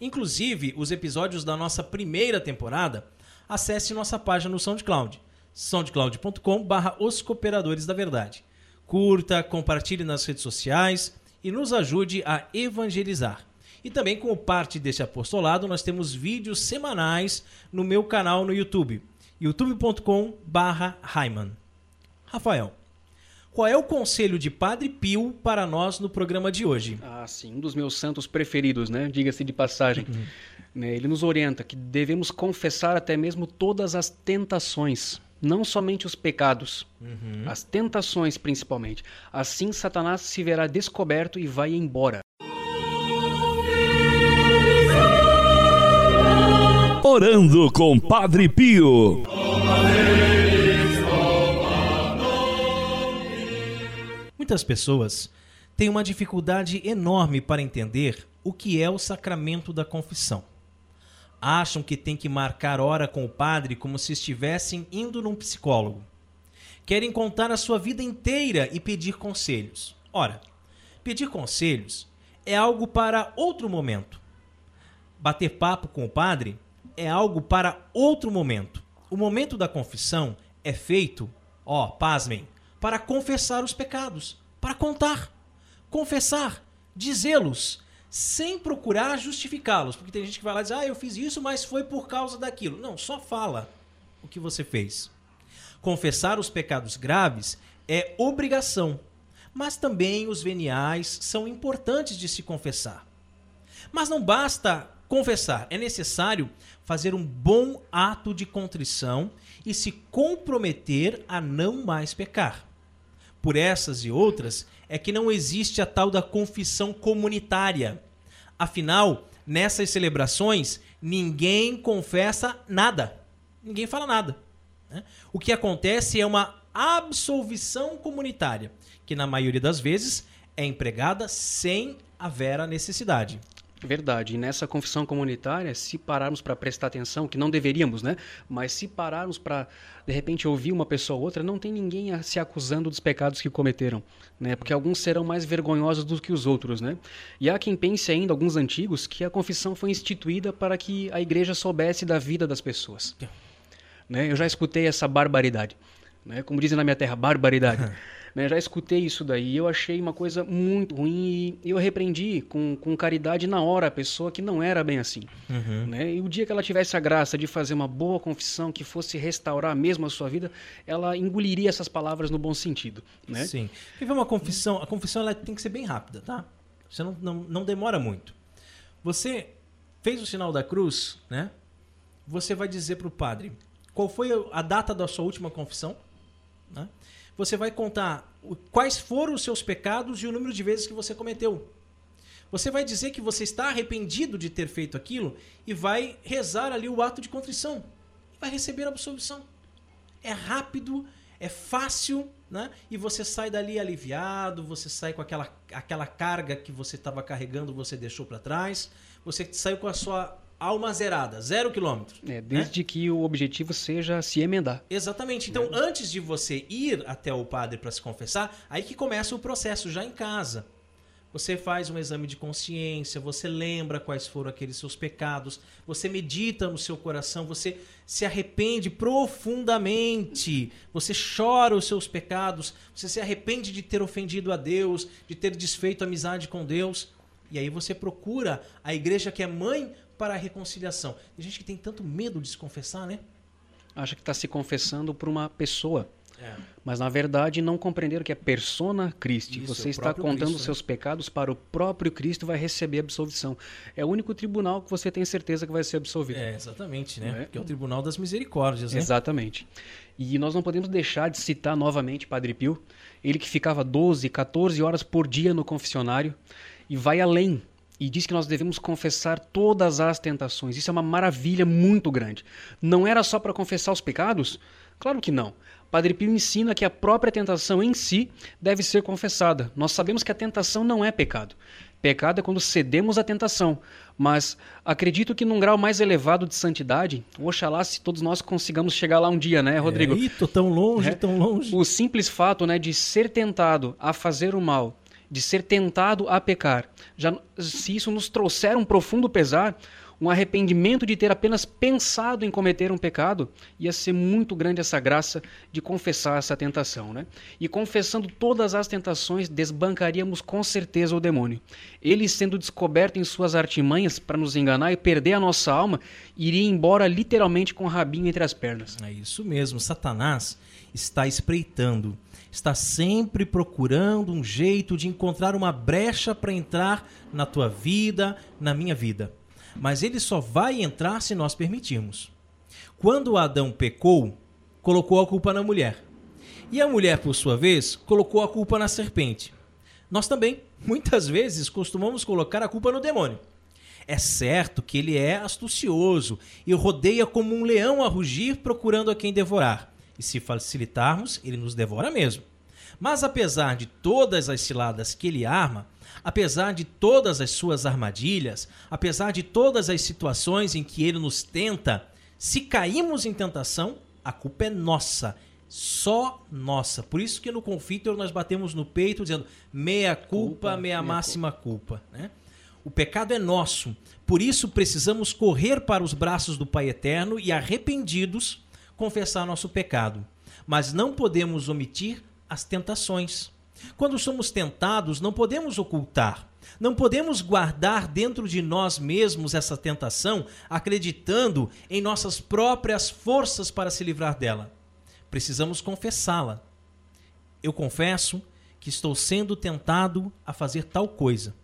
inclusive os episódios da nossa primeira temporada, acesse nossa página no SoundCloud, soundcloud.com/barra Os Cooperadores da Verdade. Curta, compartilhe nas redes sociais e nos ajude a evangelizar. E também, como parte desse apostolado, nós temos vídeos semanais no meu canal no YouTube, youtube.com barra Rafael, qual é o conselho de Padre Pio para nós no programa de hoje? Ah, sim, um dos meus santos preferidos, né? Diga-se de passagem. Uhum. Né, ele nos orienta que devemos confessar até mesmo todas as tentações, não somente os pecados, uhum. as tentações principalmente. Assim Satanás se verá descoberto e vai embora. Orando com Padre Pio. Muitas pessoas têm uma dificuldade enorme para entender o que é o sacramento da confissão. Acham que tem que marcar hora com o padre como se estivessem indo num psicólogo. Querem contar a sua vida inteira e pedir conselhos. Ora, pedir conselhos é algo para outro momento. Bater papo com o padre é algo para outro momento. O momento da confissão é feito, ó, pasmem, para confessar os pecados, para contar, confessar, dizê-los, sem procurar justificá-los. Porque tem gente que vai lá e diz, ah, eu fiz isso, mas foi por causa daquilo. Não, só fala o que você fez. Confessar os pecados graves é obrigação, mas também os veniais são importantes de se confessar. Mas não basta confessar, é necessário fazer um bom ato de contrição e se comprometer a não mais pecar. Por essas e outras é que não existe a tal da confissão comunitária. Afinal, nessas celebrações, ninguém confessa nada. Ninguém fala nada. Né? O que acontece é uma absolvição comunitária, que na maioria das vezes é empregada sem haver a necessidade. Verdade. E nessa confissão comunitária, se pararmos para prestar atenção, que não deveríamos, né? Mas se pararmos para, de repente, ouvir uma pessoa ou outra, não tem ninguém se acusando dos pecados que cometeram, né? Porque alguns serão mais vergonhosos do que os outros, né? E há quem pense ainda, alguns antigos, que a confissão foi instituída para que a igreja soubesse da vida das pessoas. Né? Eu já escutei essa barbaridade. Né? Como dizem na minha terra, barbaridade. Né? Já escutei isso daí e eu achei uma coisa muito ruim e eu repreendi com, com caridade na hora a pessoa que não era bem assim. Uhum. Né? E o dia que ela tivesse a graça de fazer uma boa confissão que fosse restaurar mesmo a sua vida, ela engoliria essas palavras no bom sentido. Né? Sim. Viver uma confissão, a confissão ela tem que ser bem rápida, tá? Você não, não, não demora muito. Você fez o sinal da cruz, né? Você vai dizer para o padre qual foi a data da sua última confissão, né? Você vai contar quais foram os seus pecados e o número de vezes que você cometeu. Você vai dizer que você está arrependido de ter feito aquilo e vai rezar ali o ato de contrição. Vai receber a absolvição. É rápido, é fácil, né? E você sai dali aliviado, você sai com aquela, aquela carga que você estava carregando, você deixou para trás, você saiu com a sua alma zerada, zero quilômetro. É, né? desde né? que o objetivo seja se emendar. Exatamente. Então, é. antes de você ir até o padre para se confessar, aí que começa o processo, já em casa. Você faz um exame de consciência, você lembra quais foram aqueles seus pecados, você medita no seu coração, você se arrepende profundamente, você chora os seus pecados, você se arrepende de ter ofendido a Deus, de ter desfeito a amizade com Deus. E aí você procura a igreja que é mãe para a reconciliação. Tem gente que tem tanto medo de se confessar, né? Acha que está se confessando por uma pessoa. É. Mas na verdade não compreenderam que é persona Christi. Isso, Você está contando Cristo, seus né? pecados para o próprio Cristo e vai receber absolvição. É o único tribunal que você tem certeza que vai ser absolvido. É, exatamente, né? É? Que é o tribunal das misericórdias, né? Exatamente. E nós não podemos deixar de citar novamente Padre Pio, ele que ficava 12, 14 horas por dia no confessionário e vai além e diz que nós devemos confessar todas as tentações. Isso é uma maravilha muito grande. Não era só para confessar os pecados? Claro que não. Padre Pio ensina que a própria tentação em si deve ser confessada. Nós sabemos que a tentação não é pecado. Pecado é quando cedemos à tentação. Mas acredito que num grau mais elevado de santidade, oxalá se todos nós consigamos chegar lá um dia, né, Rodrigo? É, tô tão longe, é. tão longe. O simples fato né, de ser tentado a fazer o mal, de ser tentado a pecar, já, se isso nos trouxer um profundo pesar, um arrependimento de ter apenas pensado em cometer um pecado, ia ser muito grande essa graça de confessar essa tentação, né? E confessando todas as tentações, desbancaríamos com certeza o demônio. Ele sendo descoberto em suas artimanhas para nos enganar e perder a nossa alma, iria embora literalmente com o rabinho entre as pernas. É isso mesmo, Satanás está espreitando está sempre procurando um jeito de encontrar uma brecha para entrar na tua vida, na minha vida mas ele só vai entrar se nós permitirmos. Quando Adão pecou, colocou a culpa na mulher. E a mulher, por sua vez, colocou a culpa na serpente. Nós também, muitas vezes, costumamos colocar a culpa no demônio. É certo que ele é astucioso e rodeia como um leão a rugir procurando a quem devorar. E se facilitarmos, ele nos devora mesmo. Mas apesar de todas as ciladas que ele arma, apesar de todas as suas armadilhas, apesar de todas as situações em que ele nos tenta, se caímos em tentação, a culpa é nossa, só nossa. Por isso que no conflito nós batemos no peito dizendo meia culpa, meia máxima culpa, né? O pecado é nosso. Por isso precisamos correr para os braços do Pai Eterno e arrependidos confessar nosso pecado. Mas não podemos omitir as tentações. Quando somos tentados, não podemos ocultar, não podemos guardar dentro de nós mesmos essa tentação, acreditando em nossas próprias forças para se livrar dela. Precisamos confessá-la. Eu confesso que estou sendo tentado a fazer tal coisa.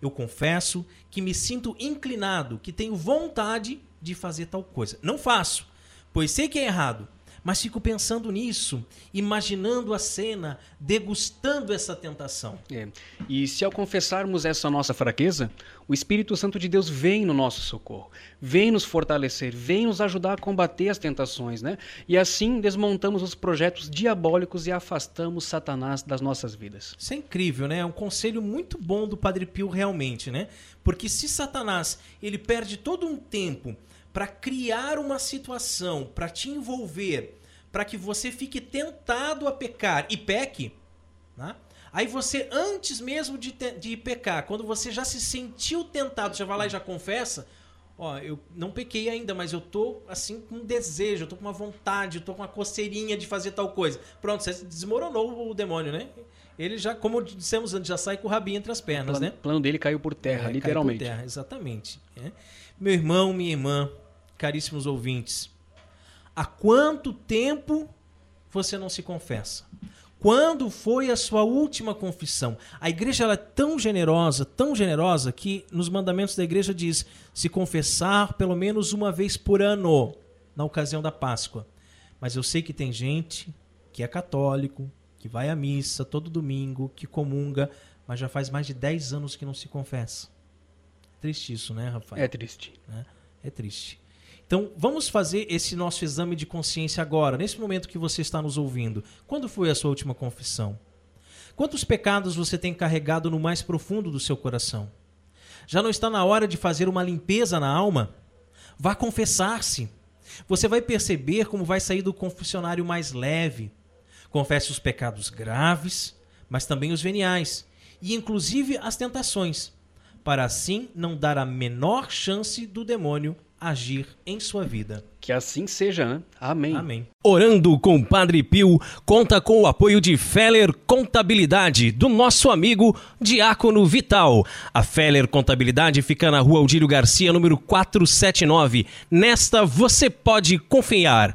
Eu confesso que me sinto inclinado, que tenho vontade de fazer tal coisa. Não faço, pois sei que é errado, mas fico pensando nisso, imaginando a cena, degustando essa tentação. É. E se ao confessarmos essa nossa fraqueza, o Espírito Santo de Deus vem no nosso socorro, vem nos fortalecer, vem nos ajudar a combater as tentações, né? E assim desmontamos os projetos diabólicos e afastamos Satanás das nossas vidas. Isso é incrível, né? É um conselho muito bom do Padre Pio realmente, né? Porque se Satanás ele perde todo um tempo para criar uma situação, para te envolver, para que você fique tentado a pecar e peque, né? Aí você, antes mesmo de, te, de pecar, quando você já se sentiu tentado, já vai lá e já confessa, ó, eu não pequei ainda, mas eu tô assim com um desejo, eu tô com uma vontade, eu tô com uma coceirinha de fazer tal coisa. Pronto, você desmoronou o demônio, né? Ele já, como dissemos antes, já sai com o rabinho entre as pernas, o plano, né? O plano dele caiu por terra, é, literalmente. Caiu por terra, exatamente. É. Meu irmão, minha irmã, caríssimos ouvintes, há quanto tempo você não se confessa? Quando foi a sua última confissão? A igreja é tão generosa, tão generosa, que nos mandamentos da igreja diz se confessar pelo menos uma vez por ano, na ocasião da Páscoa. Mas eu sei que tem gente que é católico, que vai à missa todo domingo, que comunga, mas já faz mais de 10 anos que não se confessa. Triste isso, né, Rafael? É triste. É, é triste. Então, vamos fazer esse nosso exame de consciência agora, nesse momento que você está nos ouvindo. Quando foi a sua última confissão? Quantos pecados você tem carregado no mais profundo do seu coração? Já não está na hora de fazer uma limpeza na alma? Vá confessar-se. Você vai perceber como vai sair do confessionário mais leve. Confesse os pecados graves, mas também os veniais, e inclusive as tentações, para assim não dar a menor chance do demônio agir em sua vida. Que assim seja, né? Amém. Amém. Orando com o Padre Pio conta com o apoio de Feller Contabilidade, do nosso amigo Diácono Vital. A Feller Contabilidade fica na rua Aldílio Garcia, número 479. Nesta você pode confiar.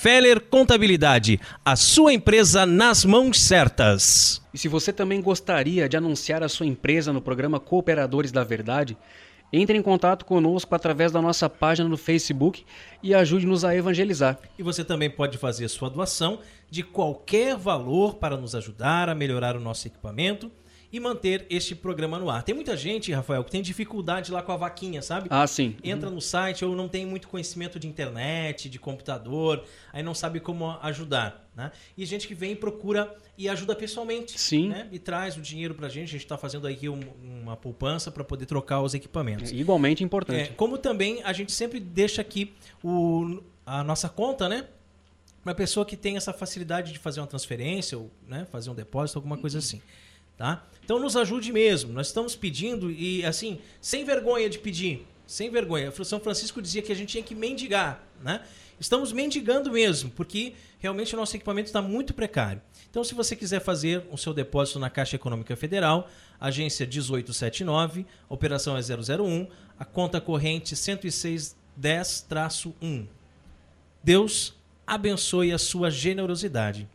Feller Contabilidade, a sua empresa nas mãos certas. E se você também gostaria de anunciar a sua empresa no programa Cooperadores da Verdade, Entre em contato conosco através da nossa página no Facebook e ajude-nos a evangelizar. E você também pode fazer sua doação de qualquer valor para nos ajudar a melhorar o nosso equipamento e manter este programa no ar. Tem muita gente, Rafael, que tem dificuldade lá com a vaquinha, sabe? Ah, sim. Entra no site ou não tem muito conhecimento de internet, de computador, aí não sabe como ajudar, né? E gente que vem e procura e ajuda pessoalmente, sim. Né? E traz o dinheiro pra gente. A gente está fazendo aqui um, uma poupança para poder trocar os equipamentos. É igualmente importante. É, como também a gente sempre deixa aqui o, a nossa conta, né? Uma pessoa que tem essa facilidade de fazer uma transferência ou né, fazer um depósito, alguma coisa assim. Tá? Então nos ajude mesmo. Nós estamos pedindo e assim, sem vergonha de pedir, sem vergonha. São Francisco dizia que a gente tinha que mendigar, né? Estamos mendigando mesmo, porque realmente o nosso equipamento está muito precário. Então, se você quiser fazer o seu depósito na Caixa Econômica Federal, agência 1879, operação é 001, a conta corrente 10610-1. Deus abençoe a sua generosidade.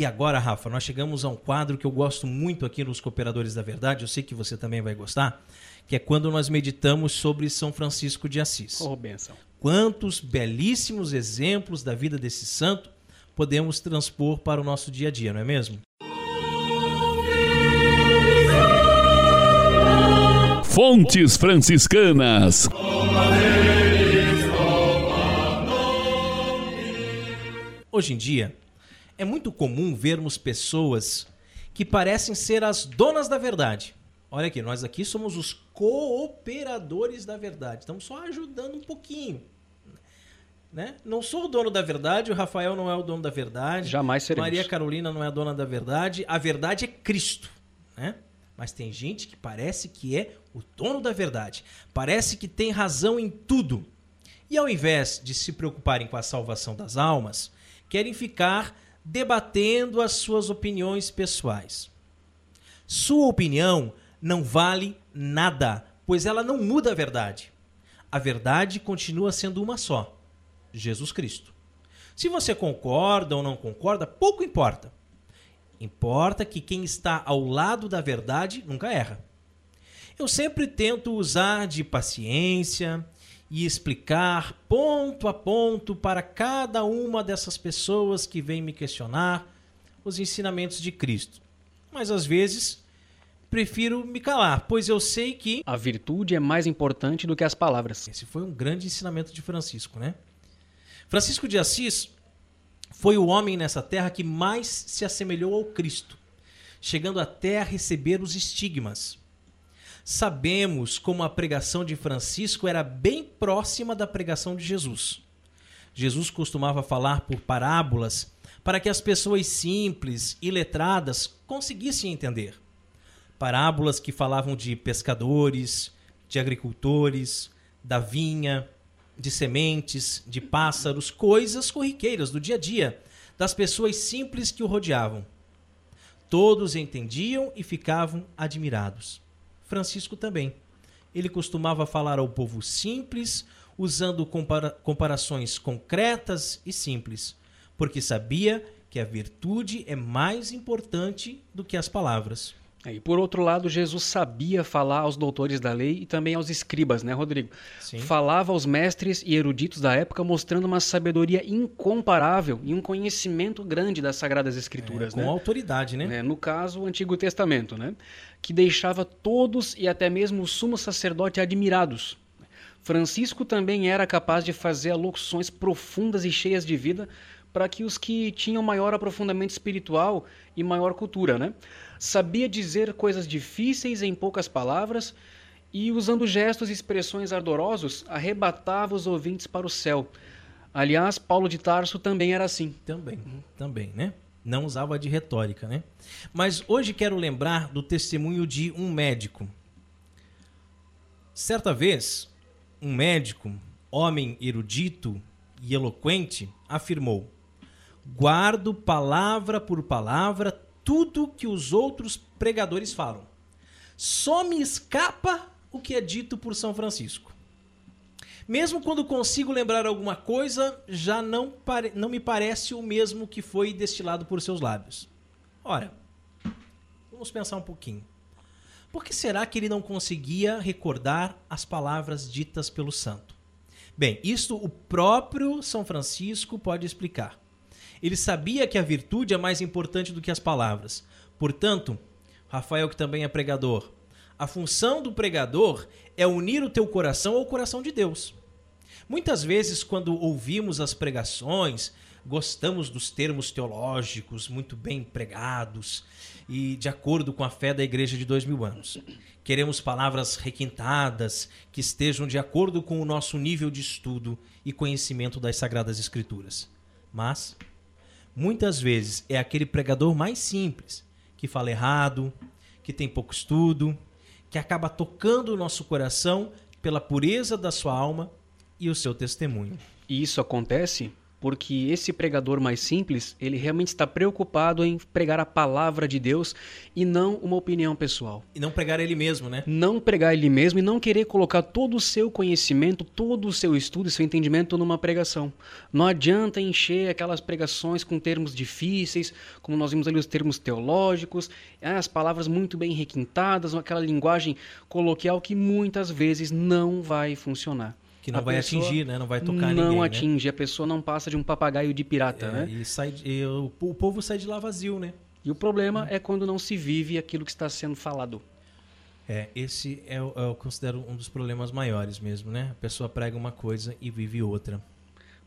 E agora, Rafa, nós chegamos a um quadro que eu gosto muito aqui nos Cooperadores da Verdade, eu sei que você também vai gostar, que é quando nós meditamos sobre São Francisco de Assis. Oh, benção. Quantos belíssimos exemplos da vida desse santo podemos transpor para o nosso dia a dia, não é mesmo? Fontes Franciscanas. Hoje em dia, é muito comum vermos pessoas que parecem ser as donas da verdade. Olha aqui, nós aqui somos os cooperadores da verdade. Estamos só ajudando um pouquinho. Né? Não sou o dono da verdade, o Rafael não é o dono da verdade. Jamais seremos. Maria Carolina não é a dona da verdade. A verdade é Cristo. Né? Mas tem gente que parece que é o dono da verdade. Parece que tem razão em tudo. E ao invés de se preocuparem com a salvação das almas, querem ficar debatendo as suas opiniões pessoais. Sua opinião não vale nada, pois ela não muda a verdade. A verdade continua sendo uma só: Jesus Cristo. Se você concorda ou não concorda, pouco importa. Importa que quem está ao lado da verdade nunca erra. Eu sempre tento usar de paciência, e explicar ponto a ponto para cada uma dessas pessoas que vêm me questionar os ensinamentos de Cristo. Mas às vezes prefiro me calar, pois eu sei que a virtude é mais importante do que as palavras. Esse foi um grande ensinamento de Francisco, né? Francisco de Assis foi o homem nessa terra que mais se assemelhou ao Cristo, chegando até a receber os estigmas. Sabemos como a pregação de Francisco era bem próxima da pregação de Jesus. Jesus costumava falar por parábolas para que as pessoas simples e letradas conseguissem entender. Parábolas que falavam de pescadores, de agricultores, da vinha, de sementes, de pássaros, coisas corriqueiras do dia a dia, das pessoas simples que o rodeavam. Todos entendiam e ficavam admirados. Francisco também. Ele costumava falar ao povo simples, usando compara comparações concretas e simples, porque sabia que a virtude é mais importante do que as palavras. É, e por outro lado, Jesus sabia falar aos doutores da lei e também aos escribas, né, Rodrigo? Sim. Falava aos mestres e eruditos da época, mostrando uma sabedoria incomparável e um conhecimento grande das Sagradas Escrituras. É, com né? autoridade, né? É, no caso, o Antigo Testamento, né? Que deixava todos e até mesmo o sumo sacerdote admirados. Francisco também era capaz de fazer alocuções profundas e cheias de vida para que os que tinham maior aprofundamento espiritual e maior cultura, né? Sabia dizer coisas difíceis em poucas palavras e, usando gestos e expressões ardorosos, arrebatava os ouvintes para o céu. Aliás, Paulo de Tarso também era assim. Também, também, né? Não usava de retórica, né? Mas hoje quero lembrar do testemunho de um médico. Certa vez, um médico, homem erudito e eloquente, afirmou: Guardo palavra por palavra tudo que os outros pregadores falam. Só me escapa o que é dito por São Francisco. Mesmo quando consigo lembrar alguma coisa, já não, pare... não me parece o mesmo que foi destilado por seus lábios. Ora, vamos pensar um pouquinho. Por que será que ele não conseguia recordar as palavras ditas pelo santo? Bem, isto o próprio São Francisco pode explicar. Ele sabia que a virtude é mais importante do que as palavras. Portanto, Rafael, que também é pregador, a função do pregador é unir o teu coração ao coração de Deus. Muitas vezes, quando ouvimos as pregações, gostamos dos termos teológicos muito bem pregados e de acordo com a fé da igreja de dois mil anos. Queremos palavras requintadas que estejam de acordo com o nosso nível de estudo e conhecimento das Sagradas Escrituras. Mas, muitas vezes, é aquele pregador mais simples, que fala errado, que tem pouco estudo, que acaba tocando o nosso coração pela pureza da sua alma e o seu testemunho. E isso acontece porque esse pregador mais simples, ele realmente está preocupado em pregar a palavra de Deus e não uma opinião pessoal. E não pregar ele mesmo, né? Não pregar ele mesmo e não querer colocar todo o seu conhecimento, todo o seu estudo e seu entendimento numa pregação. Não adianta encher aquelas pregações com termos difíceis, como nós vimos ali os termos teológicos, né, as palavras muito bem requintadas, aquela linguagem coloquial que muitas vezes não vai funcionar. Que não a vai atingir, né? Não vai tocar não ninguém. Não né? atinge, né? a pessoa não passa de um papagaio de pirata, é, né? E, sai, e o, o, povo sai de lá vazio, né? E o problema é quando não se vive aquilo que está sendo falado. É, esse é, eu considero um dos problemas maiores mesmo, né? A pessoa prega uma coisa e vive outra.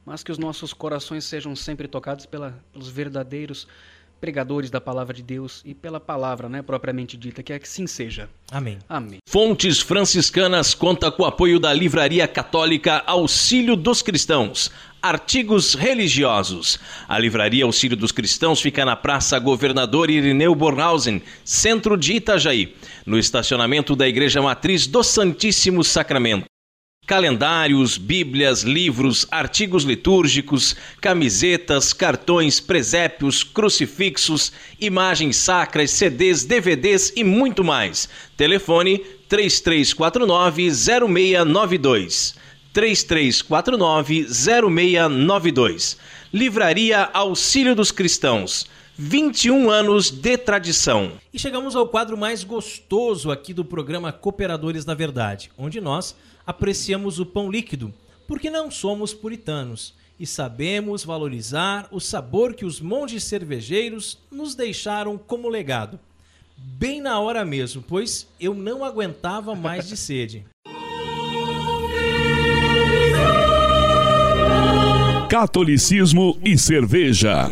Mas que os nossos corações sejam sempre tocados pela, pelos verdadeiros pregadores da palavra de Deus e pela palavra, né, propriamente dita, que é que sim seja. Amém. Amém. Fontes Franciscanas conta com o apoio da Livraria Católica Auxílio dos Cristãos. Artigos religiosos. A Livraria Auxílio dos Cristãos fica na Praça Governador Irineu Bornhausen, centro de Itajaí, no estacionamento da Igreja Matriz do Santíssimo Sacramento. Calendários, bíblias, livros, artigos litúrgicos, camisetas, cartões, presépios, crucifixos, imagens sacras, CDs, DVDs e muito mais. Telefone 3349-0692. 3349-0692. Livraria Auxílio dos Cristãos. 21 anos de tradição. E chegamos ao quadro mais gostoso aqui do programa Cooperadores da Verdade, onde nós apreciamos o pão líquido, porque não somos puritanos e sabemos valorizar o sabor que os monges cervejeiros nos deixaram como legado. Bem na hora mesmo, pois eu não aguentava mais de sede. Catolicismo e cerveja.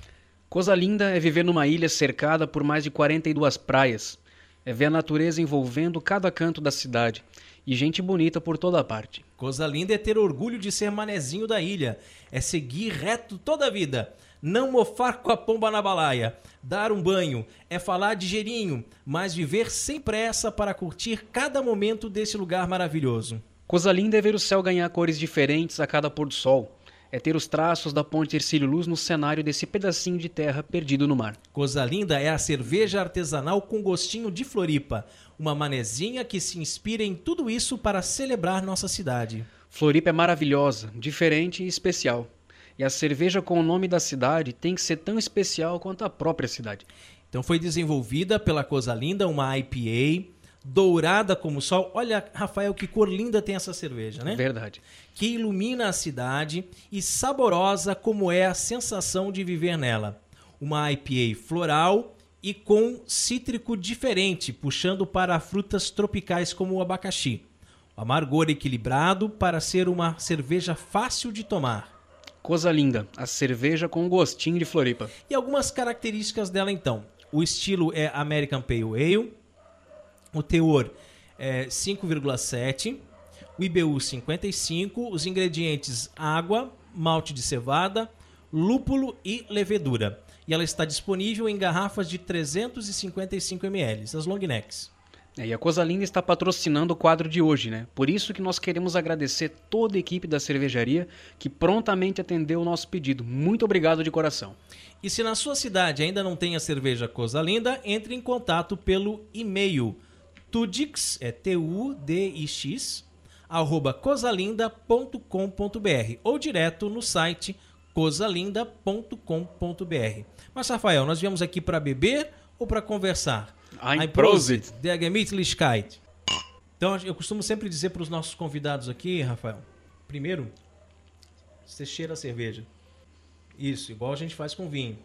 Coisa linda é viver numa ilha cercada por mais de 42 praias. É ver a natureza envolvendo cada canto da cidade. E gente bonita por toda parte. Coisa linda é ter orgulho de ser manezinho da ilha. É seguir reto toda a vida. Não mofar com a pomba na balaia. Dar um banho. É falar de gerinho. Mas viver sem pressa para curtir cada momento desse lugar maravilhoso. Coisa linda é ver o céu ganhar cores diferentes a cada pôr do sol é ter os traços da ponte Ercílio Luz no cenário desse pedacinho de terra perdido no mar. Coisa linda é a cerveja artesanal com gostinho de Floripa, uma manezinha que se inspira em tudo isso para celebrar nossa cidade. Floripa é maravilhosa, diferente e especial. E a cerveja com o nome da cidade tem que ser tão especial quanto a própria cidade. Então foi desenvolvida pela Coisa Linda, uma IPA dourada como o sol. Olha, Rafael, que cor linda tem essa cerveja, né? Verdade. Que ilumina a cidade e saborosa como é a sensação de viver nela. Uma IPA floral e com cítrico diferente, puxando para frutas tropicais como o abacaxi. O amargor equilibrado para ser uma cerveja fácil de tomar. Coisa linda, a cerveja com gostinho de Floripa. E algumas características dela então. O estilo é American Pale Ale, o teor é 5,7, o IBU 55, os ingredientes água, malte de cevada, lúpulo e levedura. e ela está disponível em garrafas de 355 ml, as long necks. É, e a Coisa Linda está patrocinando o quadro de hoje, né? Por isso que nós queremos agradecer toda a equipe da cervejaria que prontamente atendeu o nosso pedido. Muito obrigado de coração. E se na sua cidade ainda não tem a cerveja Coisa Linda, entre em contato pelo e-mail tudix, é T-U-D-I-X, arroba cosalinda.com.br ou direto no site cosalinda.com.br. Mas, Rafael, nós viemos aqui para beber ou para conversar? Ein Prosit. Der Gemütlichkeit. Então, eu costumo sempre dizer para os nossos convidados aqui, Rafael, primeiro, você cheira a cerveja. Isso, igual a gente faz com vinho.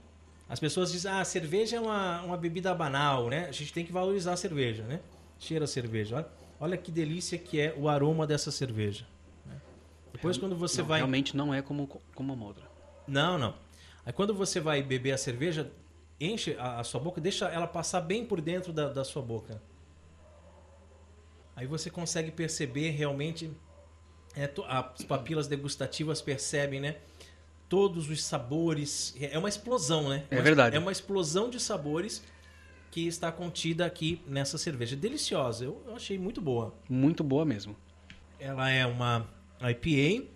As pessoas dizem, ah, a cerveja é uma, uma bebida banal, né? A gente tem que valorizar a cerveja, né? Cheira a cerveja. Olha, olha que delícia que é o aroma dessa cerveja. né? Depois, quando você Não, vai... Realmente não é como, como a outra. Não, não. Aí quando você vai beber a cerveja, enche a, a sua boca, deixa ela passar bem por dentro da, da sua boca. Aí você consegue perceber realmente, é, to- as papilas degustativas percebem, né? Todos os sabores. É uma explosão, né? É Uma- verdade. É uma explosão de sabores que está contida aqui nessa cerveja. Deliciosa. Eu, eu achei muito boa. Muito boa mesmo. Ela é uma IPA,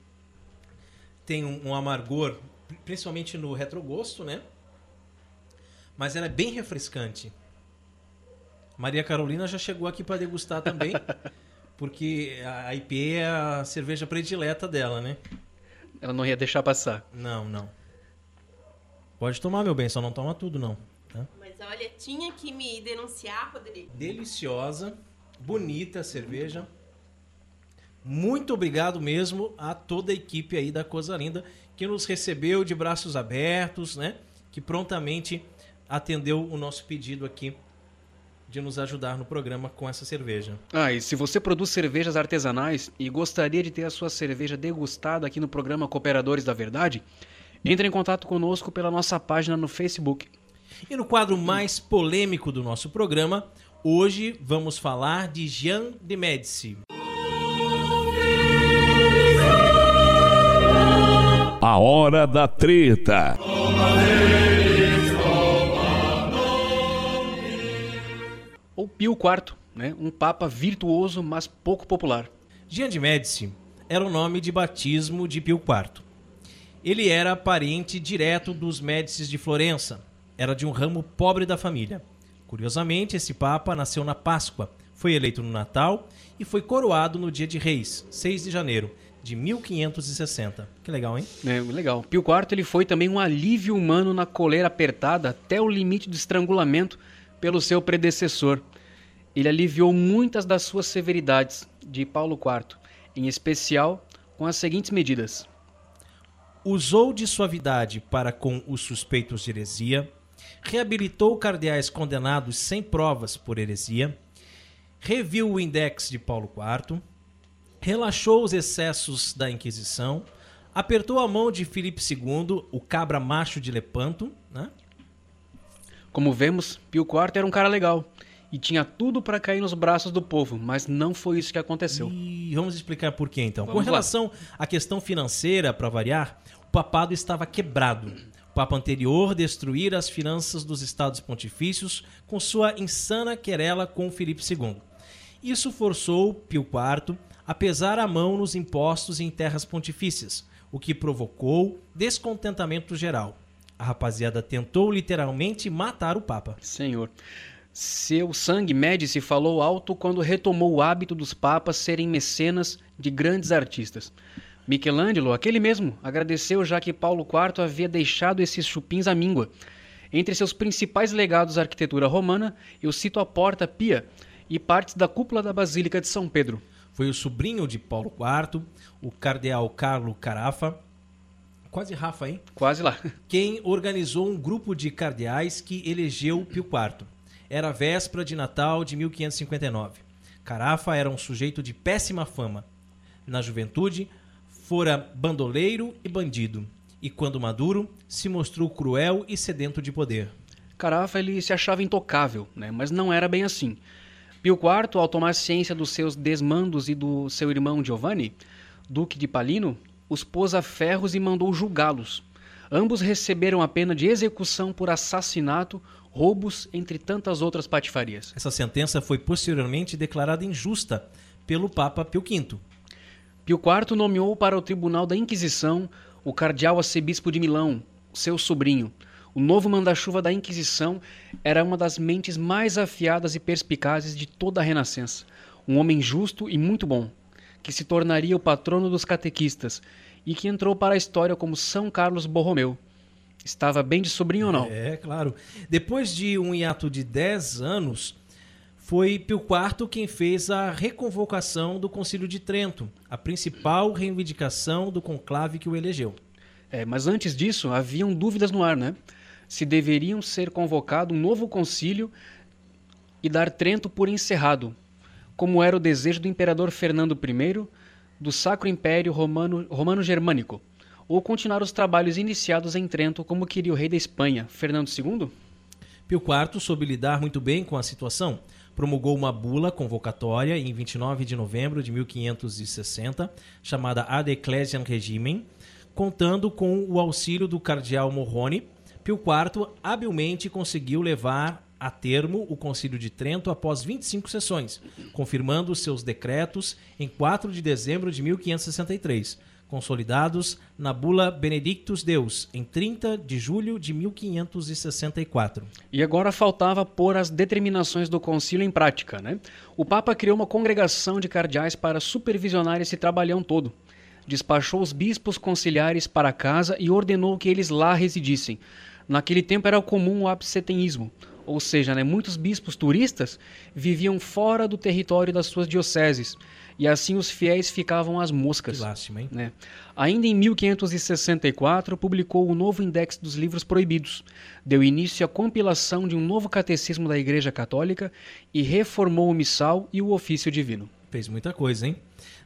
tem um, um amargor, principalmente no retrogosto, né? Mas ela é bem refrescante. Maria Carolina já chegou aqui para degustar também, porque a IPA é a cerveja predileta dela, né? Ela não ia deixar passar. Não, não. Pode tomar, meu bem, só não toma tudo, não. Mas olha, tinha que me denunciar, Rodrigo. Deliciosa, bonita a cerveja. Muito obrigado mesmo a toda a equipe aí da Coisa Linda que nos recebeu de braços abertos, né? Que prontamente atendeu o nosso pedido aqui de nos ajudar no programa com essa cerveja. Ah, e se você produz cervejas artesanais e gostaria de ter a sua cerveja degustada aqui no programa Cooperadores da Verdade, entre em contato conosco pela nossa página no Facebook. E no quadro mais polêmico do nosso programa, hoje vamos falar de Jean de Médici. A hora da treta. Ou Pio IV, né? um papa virtuoso, mas pouco popular. Jean de Médici era o nome de batismo de Pio IV. Ele era parente direto dos Médicis de Florença. Era de um ramo pobre da família. Curiosamente, esse papa nasceu na Páscoa, foi eleito no Natal e foi coroado no dia de Reis, 6 de janeiro de 1560. Que legal, hein? É, legal. Pio IV ele foi também um alívio humano na coleira apertada até o limite do estrangulamento pelo seu predecessor. Ele aliviou muitas das suas severidades de Paulo IV, em especial com as seguintes medidas. usou de suavidade para com os suspeitos de heresia, reabilitou cardeais condenados sem provas por heresia, reviu o index de Paulo IV, relaxou os excessos da Inquisição, apertou a mão de Filipe II, o cabra macho de Lepanto, né? Como vemos, Pio IV era um cara legal e tinha tudo para cair nos braços do povo, mas não foi isso que aconteceu. E vamos explicar por quê então. Vamos Com lá. relação à questão financeira, para variar, o papado estava quebrado. Papa anterior destruíra as finanças dos estados pontifícios com sua insana querela com Filipe II. Isso forçou Pio IV a pesar a mão nos impostos em terras pontifícias, o que provocou descontentamento geral. A rapaziada tentou literalmente matar o papa. Senhor. Seu sangue Médici falou alto quando retomou o hábito dos papas serem mecenas de grandes artistas. Michelangelo, aquele mesmo, agradeceu já que Paulo IV havia deixado esses chupins à míngua. Entre seus principais legados à arquitetura romana, eu cito a Porta Pia e partes da cúpula da Basílica de São Pedro. Foi o sobrinho de Paulo IV, o cardeal Carlo Carafa, quase Rafa, hein? Quase lá. Quem organizou um grupo de cardeais que elegeu Pio IV. Era véspera de Natal de 1559. Carafa era um sujeito de péssima fama. Na juventude, fora bandoleiro e bandido. E quando maduro, se mostrou cruel e sedento de poder. Carafa ele se achava intocável, né? mas não era bem assim. Pio IV, ao tomar ciência dos seus desmandos e do seu irmão Giovanni, duque de Palino, os pôs a ferros e mandou julgá-los. Ambos receberam a pena de execução por assassinato, roubos, entre tantas outras patifarias. Essa sentença foi posteriormente declarada injusta pelo Papa Pio V. Pio IV nomeou para o Tribunal da Inquisição o cardeal arcebispo de Milão, seu sobrinho. O novo manda-chuva da Inquisição era uma das mentes mais afiadas e perspicazes de toda a Renascença. Um homem justo e muito bom, que se tornaria o patrono dos catequistas e que entrou para a história como São Carlos Borromeu. Estava bem de sobrinho ou não? É, claro. Depois de um hiato de 10 anos, foi Pio IV quem fez a reconvocação do Concílio de Trento, a principal reivindicação do conclave que o elegeu. É, mas antes disso, haviam dúvidas no ar, né? Se deveriam ser convocado um novo concílio e dar Trento por encerrado, como era o desejo do imperador Fernando I, do Sacro Império Romano, Romano Germânico, ou continuar os trabalhos iniciados em Trento, como queria o rei da Espanha, Fernando II? Pio IV soube lidar muito bem com a situação. Promulgou uma bula convocatória em 29 de novembro de 1560, chamada Ad Ecclesiam Regimen, contando com o auxílio do cardeal Morrone. Pio IV habilmente conseguiu levar a termo o Concílio de Trento após 25 sessões, confirmando seus decretos em 4 de dezembro de 1563, consolidados na bula Benedictus Deus, em 30 de julho de 1564. E agora faltava pôr as determinações do concílio em prática, né? O Papa criou uma congregação de cardeais para supervisionar esse trabalhão todo. Despachou os bispos conciliares para casa e ordenou que eles lá residissem. Naquele tempo era comum o abseteísmo, ou seja, né, muitos bispos turistas viviam fora do território das suas dioceses, e assim os fiéis ficavam às moscas. Que lástima, hein? Né? Ainda em 1564, publicou o novo Index dos Livros Proibidos, deu início à compilação de um novo catecismo da Igreja Católica e reformou o missal e o ofício divino. Fez muita coisa, hein?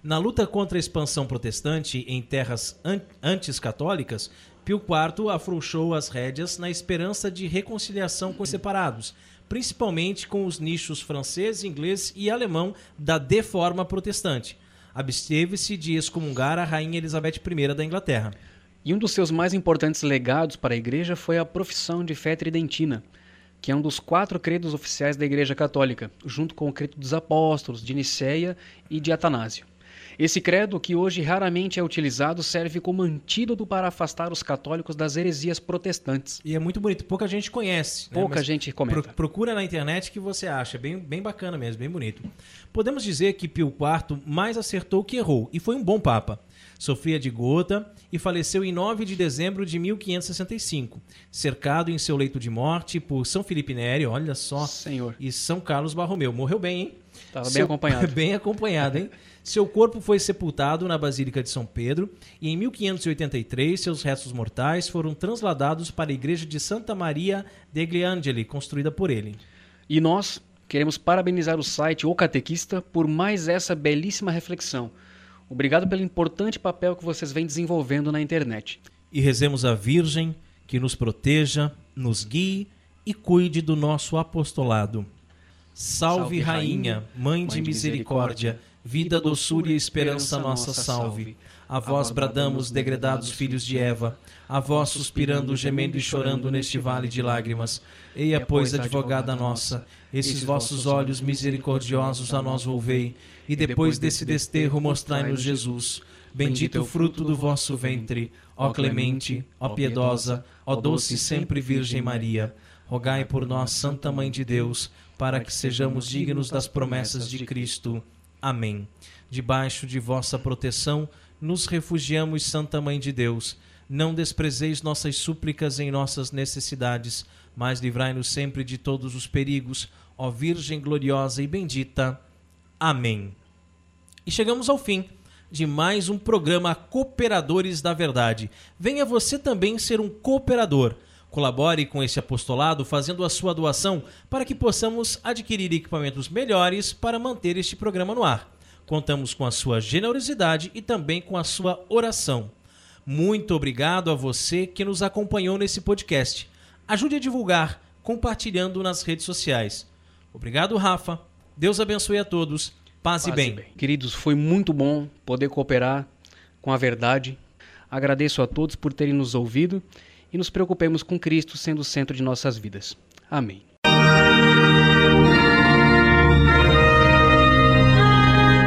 Na luta contra a expansão protestante em terras an antes católicas, Pio IV afrouxou as rédeas na esperança de reconciliação com os separados, principalmente com os nichos francês, inglês e alemão da deforma protestante. Absteve-se de excomungar a rainha Elizabeth I da Inglaterra. E um dos seus mais importantes legados para a igreja foi a profissão de fé tridentina, que é um dos quatro credos oficiais da Igreja Católica, junto com o credo dos apóstolos, de Nicéia e de Atanásio. Esse credo, que hoje raramente é utilizado, serve como antídoto para afastar os católicos das heresias protestantes. E é muito bonito, pouca gente conhece. Né? Pouca Mas gente comenta. Pro, procura na internet que você acha, bem, bem bacana mesmo, bem bonito. Podemos dizer que Pio IV mais acertou que errou, e foi um bom papa. Sofria de gota e faleceu em 9 de dezembro de 1565, cercado em seu leito de morte por São Felipe Neri, olha só, Senhor. e São Carlos Barromeu. Morreu bem, hein? Estava bem acompanhado. bem acompanhado, hein? Seu corpo foi sepultado na Basílica de São Pedro e em 1583 seus restos mortais foram transladados para a igreja de Santa Maria degli Angeli, construída por ele. E nós queremos parabenizar o site O Catequista por mais essa belíssima reflexão. Obrigado pelo importante papel que vocês vêm desenvolvendo na internet. E rezemos a Virgem que nos proteja, nos guie e cuide do nosso apostolado. Salve, Salve, Rainha, Rainha, Mãe de misericórdia, vida, doçura e esperança nossa, salve. A vós bradamos, degredados filhos de Eva, a vós suspirando, gemendo e chorando neste vale de lágrimas. Eia, pois, advogada nossa, esses vossos olhos misericordiosos a nós volvei, e depois desse desterro mostrai-nos Jesus. Bendito o fruto do vosso ventre, ó clemente, ó piedosa, ó doce sempre Virgem Maria. Rogai por nós, Santa Mãe de Deus, para que sejamos dignos das promessas de Cristo. Amém. Debaixo de vossa proteção, nos refugiamos, Santa Mãe de Deus. Não desprezeis nossas súplicas em nossas necessidades, mas livrai-nos sempre de todos os perigos, ó Virgem gloriosa e bendita. Amém. E chegamos ao fim de mais um programa Cooperadores da Verdade. Venha você também ser um cooperador. Colabore com esse apostolado fazendo a sua doação para que possamos adquirir equipamentos melhores para manter este programa no ar. Contamos com a sua generosidade e também com a sua oração. Muito obrigado a você que nos acompanhou nesse podcast. Ajude a divulgar compartilhando nas redes sociais. Obrigado, Rafa. Deus abençoe a todos. Paz, Paz e, bem. e bem. Queridos, foi muito bom poder cooperar com a verdade. Agradeço a todos por terem nos ouvido e nos preocupemos com Cristo sendo o centro de nossas vidas. Amém.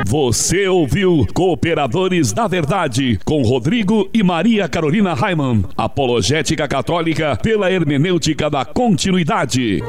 Você ouviu Cooperadores da Verdade com Rodrigo e Maria Carolina Raimann, apologética católica pela hermenêutica da continuidade.